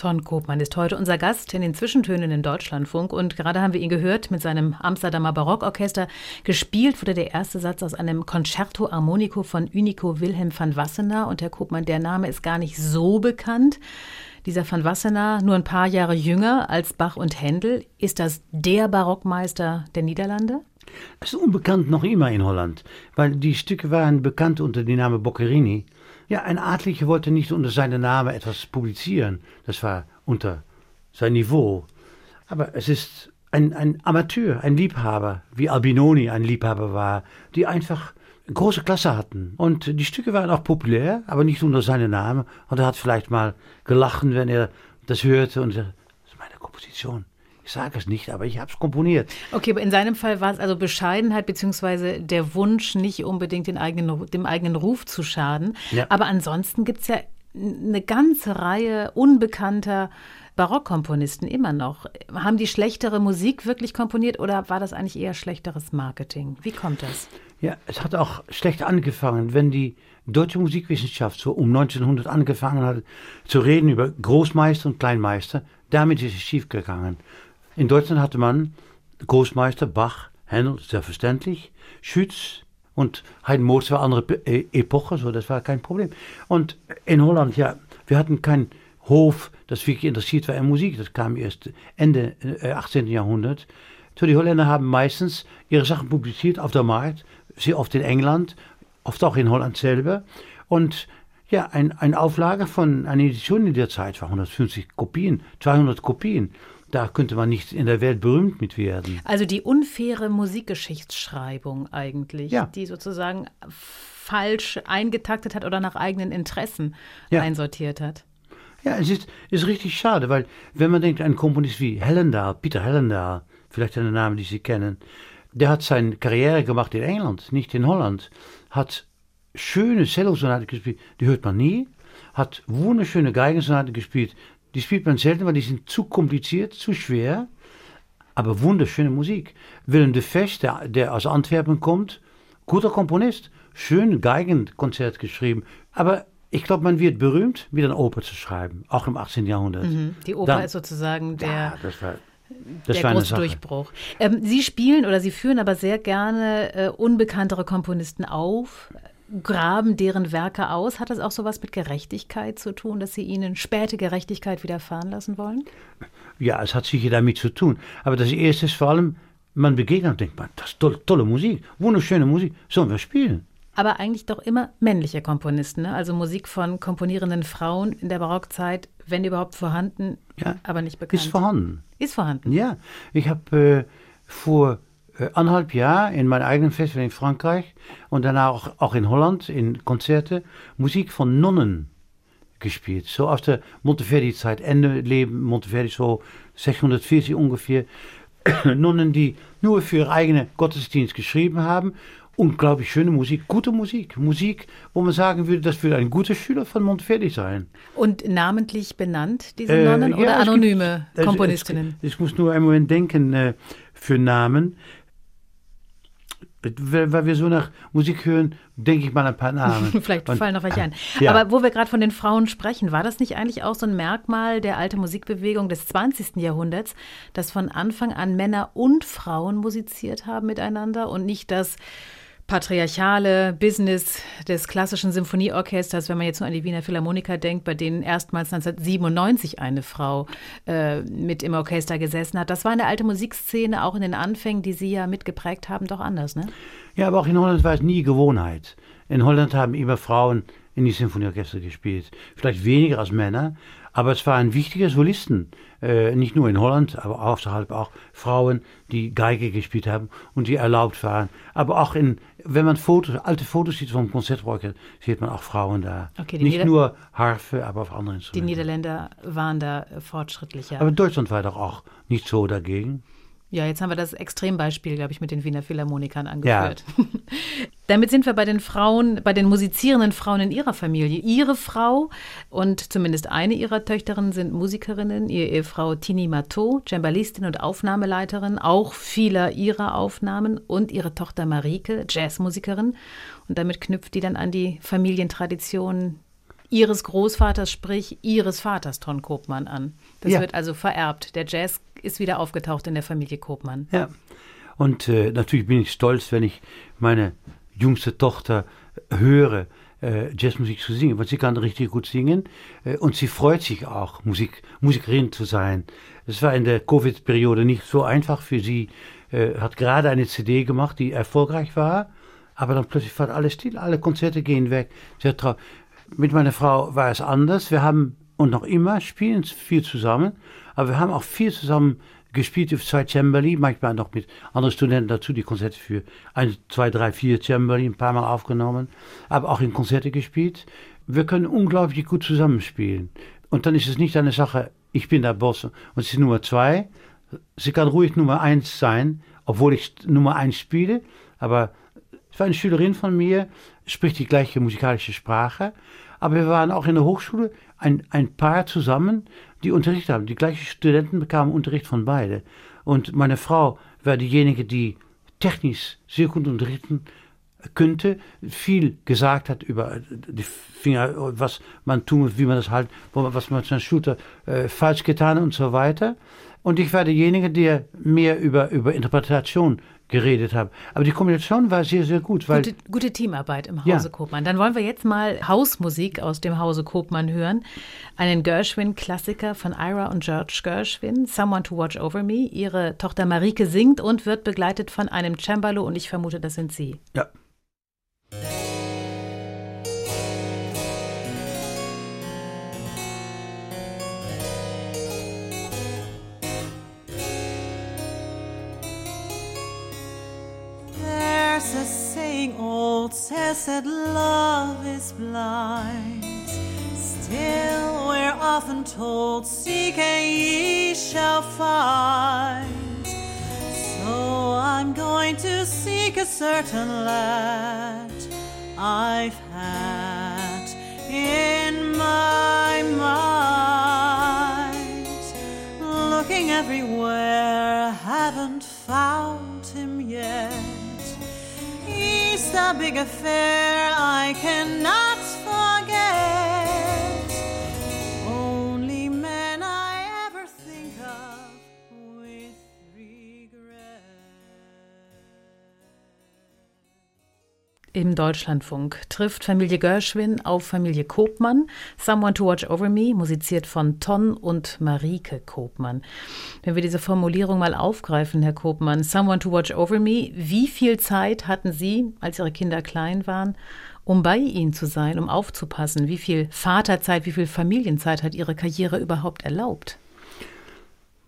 Ton Kopmann ist heute unser Gast in den Zwischentönen in Deutschlandfunk und gerade haben wir ihn gehört mit seinem Amsterdamer Barockorchester. Gespielt wurde der erste Satz aus einem Concerto Armonico von Unico Wilhelm van Wassenaar und Herr Kopmann, der Name ist gar nicht so bekannt. Dieser van Wassenaar, nur ein paar Jahre jünger als Bach und Händel, ist das der Barockmeister der Niederlande? Das ist unbekannt noch immer in Holland, weil die Stücke waren bekannt unter dem Namen Boccherini. Ja, ein Adliger wollte nicht unter seinem Namen etwas publizieren. Das war unter sein Niveau. Aber es ist ein, ein Amateur, ein Liebhaber, wie Albinoni ein Liebhaber war, die einfach große Klasse hatten. Und die Stücke waren auch populär, aber nicht unter seinem Namen. Und er hat vielleicht mal gelachen, wenn er das hörte und das ist meine Komposition. Ich sage es nicht, aber ich habe es komponiert. Okay, aber in seinem Fall war es also Bescheidenheit beziehungsweise der Wunsch, nicht unbedingt den eigenen, dem eigenen Ruf zu schaden. Ja. Aber ansonsten gibt es ja eine ganze Reihe unbekannter Barockkomponisten immer noch. Haben die schlechtere Musik wirklich komponiert oder war das eigentlich eher schlechteres Marketing? Wie kommt das? Ja, es hat auch schlecht angefangen, wenn die deutsche Musikwissenschaft so um 1900 angefangen hat zu reden über Großmeister und Kleinmeister. Damit ist es schiefgegangen. In Deutschland hatte man Großmeister, Bach, Händel, selbstverständlich, Schütz und Haydn Mozart war andere e-, Epoche, so das war kein Problem. Und in Holland, ja, wir hatten keinen Hof, das wirklich interessiert war in Musik. Das kam erst Ende 18. Äh, Jahrhundert. So, die Holländer haben meistens ihre Sachen publiziert auf der Markt, sehr oft in England, oft auch in Holland selber. Und ja, ein, eine Auflage von einer Edition in der Zeit war 150 Kopien, 200 Kopien. Da könnte man nicht in der Welt berühmt mit werden. Also die unfaire Musikgeschichtsschreibung eigentlich, ja. die sozusagen falsch eingetaktet hat oder nach eigenen Interessen ja. einsortiert hat. Ja, es ist, ist richtig schade, weil wenn man denkt einen Komponist wie Hellendahl, Peter Hellendahl, vielleicht ein Name, die Sie kennen, der hat seine Karriere gemacht in England, nicht in Holland, hat schöne Cello-Sonaten gespielt, die hört man nie, hat wunderschöne Geigensonaten gespielt, die spielt man selten, weil die sind zu kompliziert, zu schwer. Aber wunderschöne Musik. Willem de Vest, der, der aus Antwerpen kommt, guter Komponist, schön Geigenkonzert geschrieben. Aber ich glaube, man wird berühmt, wieder eine Oper zu schreiben, auch im 18. Jahrhundert. Mhm. Die Oper Dann, ist sozusagen der, ja, das war, das der große Durchbruch. Ähm, Sie spielen oder Sie führen aber sehr gerne äh, unbekanntere Komponisten auf graben deren Werke aus. Hat das auch so was mit Gerechtigkeit zu tun, dass Sie ihnen späte Gerechtigkeit widerfahren lassen wollen? Ja, es hat sicher damit zu tun. Aber das Erste ist vor allem, man begegnet und denkt, man, das ist tolle, tolle Musik, wunderschöne Musik, sollen wir spielen? Aber eigentlich doch immer männliche Komponisten, ne? also Musik von komponierenden Frauen in der Barockzeit, wenn überhaupt vorhanden, ja, aber nicht bekannt. Ist vorhanden. Ist vorhanden. Ja, ich habe äh, vor anderthalb Jahre in meinem eigenen Festival in Frankreich und danach auch, auch in Holland in Konzerte Musik von Nonnen gespielt. So aus der Monteverdi-Zeit, Ende Leben Monteverdi, so 640 ungefähr. Nonnen, die nur für ihre eigene Gottesdienst geschrieben haben. Unglaublich schöne Musik, gute Musik. Musik, wo man sagen würde, das würde ein guter Schüler von Monteverdi sein. Und namentlich benannt, diese äh, Nonnen, oder anonyme gibt, Komponistinnen? ich muss nur einen Moment denken äh, für Namen. Weil wir so nach Musik hören, denke ich mal ein paar Namen. Vielleicht und, fallen noch welche ein. Ja. Aber wo wir gerade von den Frauen sprechen, war das nicht eigentlich auch so ein Merkmal der alten Musikbewegung des 20. Jahrhunderts, dass von Anfang an Männer und Frauen musiziert haben miteinander und nicht das patriarchale Business des klassischen Symphonieorchesters, wenn man jetzt nur an die Wiener Philharmoniker denkt, bei denen erstmals 1997 eine Frau äh, mit im Orchester gesessen hat. Das war in der alten Musikszene, auch in den Anfängen, die Sie ja mitgeprägt haben, doch anders, ne? Ja, aber auch in Holland war es nie Gewohnheit. In Holland haben immer Frauen in die Symphonieorchester gespielt. Vielleicht weniger als Männer, aber es waren wichtige Solisten, äh, nicht nur in Holland, aber außerhalb auch Frauen, die Geige gespielt haben und die erlaubt waren. Aber auch in, wenn man Fotos, alte Fotos sieht vom Konzertorchester, sieht man auch Frauen da. Okay, nicht Nieder nur Harfe, aber auch andere Instrumente. Die Niederländer waren da fortschrittlicher. Aber Deutschland war doch auch nicht so dagegen. Ja, jetzt haben wir das Extrembeispiel, glaube ich, mit den Wiener Philharmonikern angeführt. Ja. Damit sind wir bei den Frauen, bei den musizierenden Frauen in ihrer Familie. Ihre Frau und zumindest eine ihrer Töchterinnen sind Musikerinnen. Ihre Ehefrau Tini Matteau, Cembalistin und Aufnahmeleiterin, auch vieler ihrer Aufnahmen. Und ihre Tochter Marike, Jazzmusikerin. Und damit knüpft die dann an die Familientradition Ihres Großvaters, sprich Ihres Vaters Ton Kopmann an. Das Ja. wird also vererbt. Der Jazz ist wieder aufgetaucht in der Familie Kopmann. Ja. Und äh, natürlich bin ich stolz, wenn ich meine jüngste Tochter höre, äh, Jazzmusik zu singen, weil sie kann richtig gut singen äh, und sie freut sich auch, Musik, Musikerin zu sein. Es war in der Covid-Periode nicht so einfach für sie, äh, hat gerade eine CD gemacht, die erfolgreich war, aber dann plötzlich war alles still, alle Konzerte gehen weg. Sie hat mit meiner Frau war es anders. Wir haben und noch immer spielen viel zusammen, aber wir haben auch viel zusammen gespielt auf zwei Cembali, manchmal noch mit anderen Studenten dazu, die Konzerte für ein, zwei, drei, vier Cembali ein paar Mal aufgenommen, aber auch in Konzerte gespielt. Wir können unglaublich gut zusammenspielen. Und dann ist es nicht eine Sache, ich bin der Boss und sie ist Nummer zwei. Sie kann ruhig Nummer eins sein, obwohl ich Nummer eins spiele, aber es war eine Schülerin von mir, spricht die gleiche musikalische Sprache. Aber wir waren auch in der Hochschule ein, ein Paar zusammen, die Unterricht haben. Die gleichen Studenten bekamen Unterricht von beide. Und meine Frau war diejenige, die technisch sehr gut unterrichten könnte, viel gesagt hat über die Finger, was man tun muss, wie man das halt, was man mit seiner Schulter äh, falsch getan und so weiter. Und ich war derjenige, der mehr über, über Interpretation geredet hat. Aber die Kombination war sehr, sehr gut, weil Gute, gute Teamarbeit im Ja. Hause Kopmann. Dann wollen wir jetzt mal Hausmusik aus dem Hause Kopmann hören. Einen Gershwin-Klassiker von Ira und George Gershwin, Someone to Watch Over Me. Ihre Tochter Marike singt und wird begleitet von einem Cembalo und ich vermute, das sind Sie. ja, old says that love is blind. Still, we're often told, Seek and ye shall find. So I'm going to seek a certain lad I've had in my mind. Looking everywhere, I haven't found him yet. He's a big affair I cannot forget. Im Deutschlandfunk trifft Familie Gershwin auf Familie Kopmann. Someone to Watch Over Me, musiziert von Ton und Marike Kopmann. Wenn wir diese Formulierung mal aufgreifen, Herr Kopmann, Someone to Watch Over Me, wie viel Zeit hatten Sie, als Ihre Kinder klein waren, um bei Ihnen zu sein, um aufzupassen? Wie viel Vaterzeit, wie viel Familienzeit hat Ihre Karriere überhaupt erlaubt?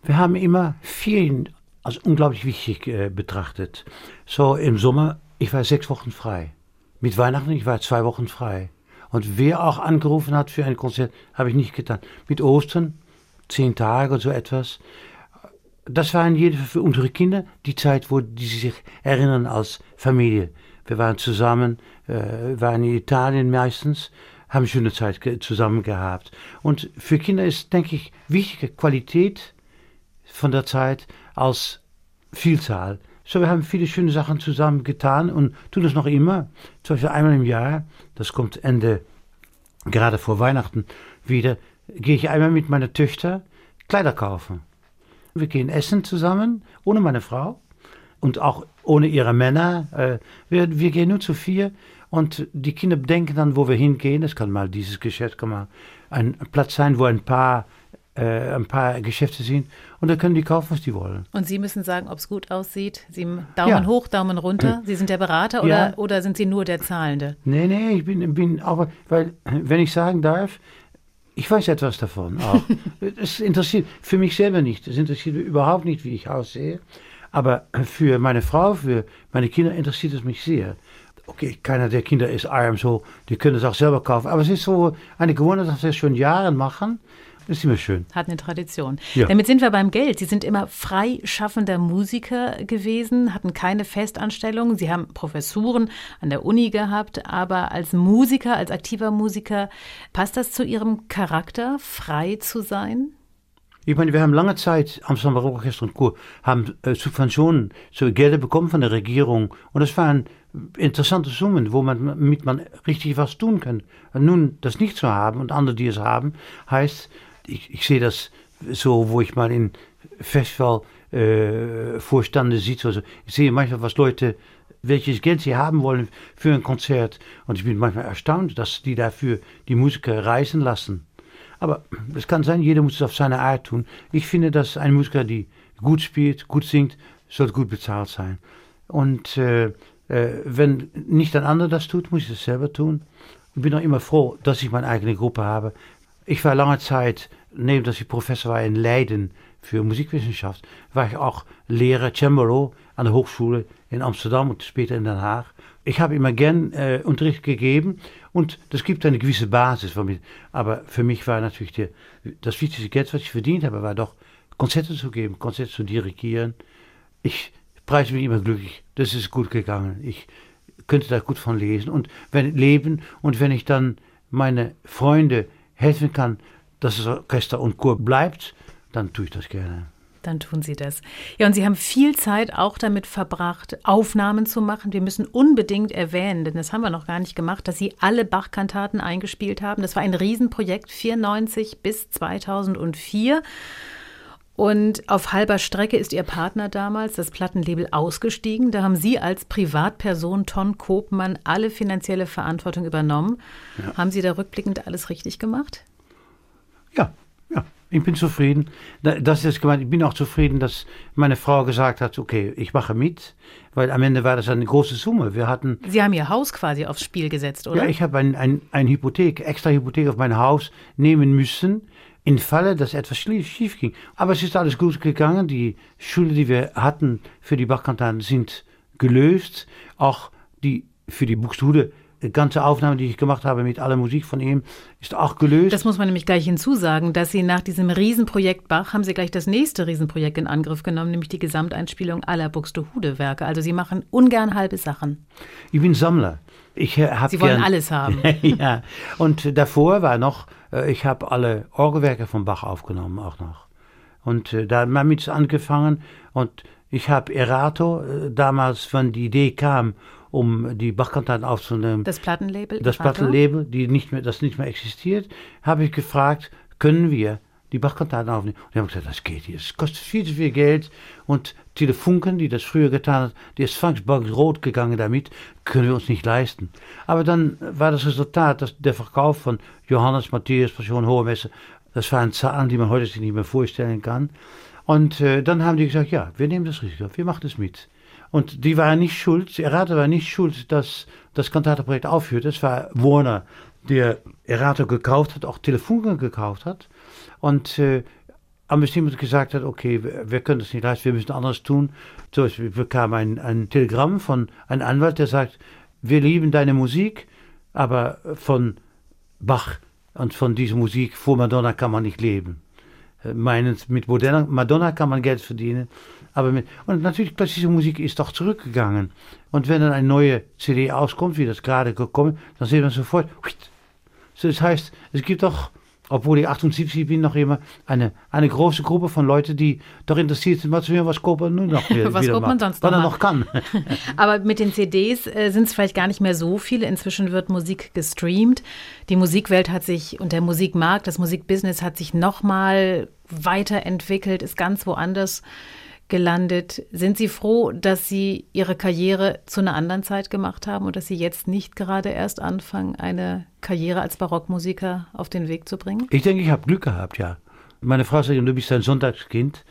Wir haben immer Ferien als unglaublich wichtig äh, betrachtet. So im Sommer, ich war sechs Wochen frei. Mit Weihnachten, ich war zwei Wochen frei. Und wer auch angerufen hat für ein Konzert, habe ich nicht getan. Mit Ostern, zehn Tage oder so etwas. Das waren jede für unsere Kinder die Zeit, wo die sich erinnern als Familie. Wir waren zusammen, äh, waren in Italien meistens, haben schöne Zeit zusammen gehabt. Und für Kinder ist, denke ich, wichtige Qualität von der Zeit als Vielzahl. So, wir haben viele schöne Sachen zusammen getan und tun es noch immer. Zum Beispiel einmal im Jahr, das kommt Ende, gerade vor Weihnachten wieder, gehe ich einmal mit meiner Töchter Kleider kaufen. Wir gehen essen zusammen, ohne meine Frau und auch ohne ihre Männer. Äh, wir, wir gehen nur zu vier und die Kinder denken dann, wo wir hingehen. Es kann mal dieses Geschäft, kann mal ein Platz sein, wo ein paar, ein paar Geschäfte sind und da können die kaufen, was die wollen. Und Sie müssen sagen, ob es gut aussieht. Sie Daumen Ja. hoch, Daumen runter. Sie sind der Berater oder, Ja. oder sind Sie nur der Zahlende? Nee, nee, ich bin, bin aber, weil, wenn ich sagen darf, ich weiß etwas davon auch. Es interessiert für mich selber nicht. Es interessiert überhaupt nicht, wie ich aussehe. Aber für meine Frau, für meine Kinder interessiert es mich sehr. Okay, keiner der Kinder ist arm, so, die können es auch selber kaufen. Aber es ist so eine Gewohnheit, dass wir es schon Jahre machen. Das ist immer schön. Hat eine Tradition. Ja. Damit sind wir beim Geld. Sie sind immer freischaffender Musiker gewesen, hatten keine Festanstellung. Sie haben Professuren an der Uni gehabt, aber als Musiker, als aktiver Musiker, passt das zu Ihrem Charakter, frei zu sein? Ich meine, wir haben lange Zeit, Amsterdam Barockorchester und Co., haben äh, Subventionen, so Gelder bekommen von der Regierung. Und das waren interessante Summen, wo man mit man richtig was tun kann. Und nun das nicht zu haben und andere, die es haben, heißt, ich, ich sehe das so, wo ich mal in Festival äh, sieht, also ich sehe manchmal, was Leute, welches Geld sie haben wollen für ein Konzert. Und ich bin manchmal erstaunt, dass die dafür die Musiker reisen lassen. Aber es kann sein, jeder muss es auf seine Art tun. Ich finde, dass ein Musiker, die gut spielt, gut singt, sollte gut bezahlt sein. Und äh, äh, wenn nicht ein anderer das tut, muss ich es selber tun. Ich bin auch immer froh, dass ich meine eigene Gruppe habe. Ich war lange Zeit, neben dass ich Professor war in Leiden für Musikwissenschaft, war ich auch Lehrer Cembalo an der Hochschule in Amsterdam und später in Den Haag. Ich habe immer gern äh, Unterricht gegeben und das gibt eine gewisse Basis. Aber für mich war natürlich der, das wichtigste Geld, was ich verdient habe, war doch Konzerte zu geben, Konzerte zu dirigieren. Ich preise mich immer glücklich. Das ist gut gegangen. Ich könnte da gut von lesen und wenn, leben. Und wenn ich dann meine Freunde helfen kann, dass das Orchester und Chor bleibt, dann tue ich das gerne dann tun Sie das. Ja, und Sie haben viel Zeit auch damit verbracht, Aufnahmen zu machen. Wir müssen unbedingt erwähnen, denn das haben wir noch gar nicht gemacht, dass Sie alle Bach-Kantaten eingespielt haben. Das war ein Riesenprojekt, 94 bis 2004. Und auf halber Strecke ist Ihr Partner damals, das Plattenlabel, ausgestiegen. Da haben Sie als Privatperson Ton Kopmann alle finanzielle Verantwortung übernommen. Ja. Haben Sie da rückblickend alles richtig gemacht? Ja, ich bin zufrieden. Das ist gemeint. Ich bin auch zufrieden, dass meine Frau gesagt hat, okay, ich mache mit, weil am Ende war das eine große Summe. Wir hatten. Sie haben Ihr Haus quasi aufs Spiel gesetzt, oder? Ja, ich habe ein, ein, ein Hypothek, extra Hypothek auf mein Haus nehmen müssen, im Falle, dass etwas schief ging. Aber es ist alles gut gegangen. Die Schulden, die wir hatten für die Bachkantaten, sind gelöst. Auch die für die Buxtehude ganze Aufnahme, die ich gemacht habe mit aller Musik von ihm, ist auch gelöst. Das muss man nämlich gleich hinzusagen, dass Sie nach diesem Riesenprojekt Bach haben Sie gleich das nächste Riesenprojekt in Angriff genommen, nämlich die Gesamteinspielung aller Buxtehude-Werke. Also Sie machen ungern halbe Sachen. Ich bin Sammler. Ich, äh, Sie wollen gern, alles haben. ja, und davor war noch, äh, ich habe alle Orgelwerke von Bach aufgenommen auch noch. Und äh, da damit angefangen und ich habe Erato damals, wenn die Idee kam, um die Bachkantaten aufzunehmen. Das Plattenlabel? Das Plattenlabel, die nicht mehr, das nicht mehr existiert, habe ich gefragt, können wir die Bachkantaten aufnehmen? Und die haben gesagt, das geht nicht, es kostet viel zu viel Geld und Telefunken, die das früher getan hat, die ist rot gegangen damit, können wir uns nicht leisten. Aber dann war das Resultat, dass der Verkauf von Johannes, Matthäus, Passion, Hohe Messe, das waren Zahlen, die man heute sich nicht mehr vorstellen kann. Und äh, dann haben die gesagt, ja, wir nehmen das Risiko, wir machen das mit. Und die waren nicht schuld, Erato war nicht schuld, dass das Kantateprojekt aufhörte. Es war Warner, der Erato gekauft hat, auch Telefunken gekauft hat. Und äh, am bestimmt gesagt hat, okay, wir, wir können das nicht leisten, wir müssen anderes tun. Zum Beispiel bekam ein, ein Telegramm von einem Anwalt, der sagt, wir lieben deine Musik, aber von Bach und von dieser Musik vor Madonna kann man nicht leben. Äh, Meinend, mit Madonna kann man Geld verdienen, aber mit, und natürlich, klassische Musik ist doch zurückgegangen. Und wenn dann eine neue CD auskommt, wie das gerade gekommen, dann sieht man sofort, das heißt, es gibt doch, obwohl ich 78 bin, noch immer eine, eine große Gruppe von Leuten, die doch interessiert sind, hören, was Koopman nun noch wieder, Was Koopman sonst noch, noch kann. Aber mit den CDs äh, sind es vielleicht gar nicht mehr so viele. Inzwischen wird Musik gestreamt. Die Musikwelt hat sich und der Musikmarkt, das Musikbusiness hat sich nochmal weiterentwickelt, ist ganz woanders gelandet. Sind Sie froh, dass Sie Ihre Karriere zu einer anderen Zeit gemacht haben und dass Sie jetzt nicht gerade erst anfangen, eine Karriere als Barockmusiker auf den Weg zu bringen? Ich denke, ich habe Glück gehabt, ja. Meine Frau sagt, du bist ein Sonntagskind.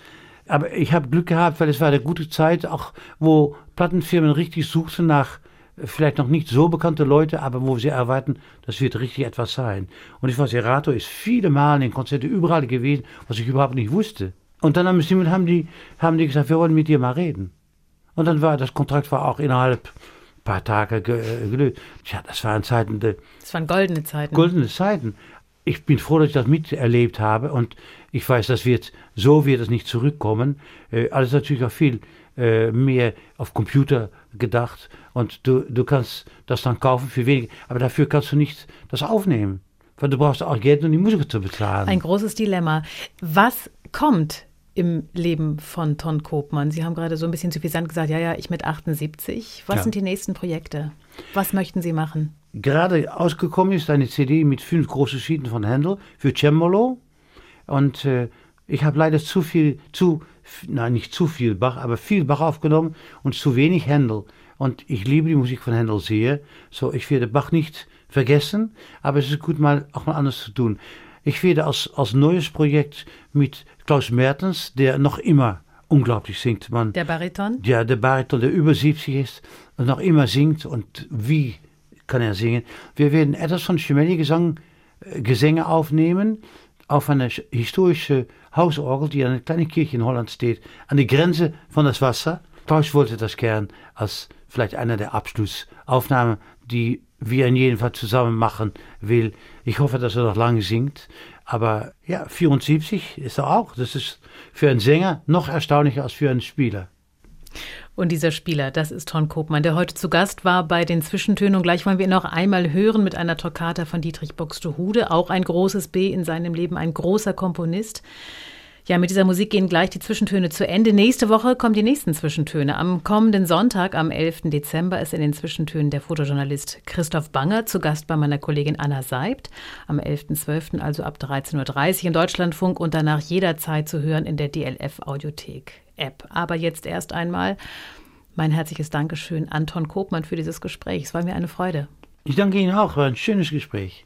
Aber ich habe Glück gehabt, weil es war eine gute Zeit, auch wo Plattenfirmen richtig suchten nach vielleicht noch nicht so bekannte Leute, aber wo sie erwarten, das wird richtig etwas sein. Und ich war Serato ist viele Mal in Konzerten überall gewesen, was ich überhaupt nicht wusste. Und dann haben die, haben die gesagt, wir wollen mit dir mal reden. Und dann war das Kontrakt war auch innerhalb ein paar Tage gelöst. Tja, das waren Zeiten. De, das waren goldene Zeiten. Goldene Zeiten. Ich bin froh, dass ich das miterlebt habe und ich weiß, das wird, so wird es nicht zurückkommen. Äh, alles natürlich auch viel äh, mehr auf Computer gedacht und du, du kannst das dann kaufen für wenig, aber dafür kannst du nicht das aufnehmen weil du brauchst auch Geld, um die Musiker zu bezahlen. Ein großes Dilemma. Was kommt im Leben von Ton Kopmann? Sie haben gerade so ein bisschen suffisant gesagt, ja, ja, ich mit 78. Was Ja. sind die nächsten Projekte? Was möchten Sie machen? Gerade ausgekommen ist eine CD mit fünf großen Schieden von Händel für Cembalo. Und äh, ich habe leider zu viel, zu, nein, nicht zu viel Bach, aber viel Bach aufgenommen und zu wenig Händel. Und ich liebe die Musik von Händel sehr. So, ich werde Bach nicht vergessen, aber es ist gut, mal auch mal anders zu tun. Ich werde als, als neues Projekt mit Klaus Mertens, der noch immer unglaublich singt. Man, Der Bariton? ja, der Bariton, der über 70 ist und noch immer singt und wie kann er singen. Wir werden etwas von Schemelli Gesang, äh, Gesänge aufnehmen auf eine sch- historische Hausorgel, die an einer kleinen Kirche in Holland steht, an der Grenze von das Wasser. Klaus wollte das gern als vielleicht einer der Abschlussaufnahmen, die wir in jedem Fall zusammen machen will. Ich hoffe, dass er noch lange singt. Aber ja, 74 ist er auch. Das ist für einen Sänger noch erstaunlicher als für einen Spieler. Und dieser Spieler, das ist Ton Kopmann, der heute zu Gast war bei den Zwischentönen. Und gleich wollen wir ihn noch einmal hören mit einer Toccata von Dietrich Buxtehude, auch ein großes B in seinem Leben, ein großer Komponist. Ja, mit dieser Musik gehen gleich die Zwischentöne zu Ende. Nächste Woche kommen die nächsten Zwischentöne. Am kommenden Sonntag, am 11. Dezember, ist in den Zwischentönen der Fotojournalist Christoph Banger zu Gast bei meiner Kollegin Anna Seibt. Am 11.12., also ab 13.30 Uhr im Deutschlandfunk und danach jederzeit zu hören in der DLF Audiothek App. Aber jetzt erst einmal mein herzliches Dankeschön an Ton Kopmann für dieses Gespräch. Es war mir eine Freude. Ich danke Ihnen auch, war ein schönes Gespräch.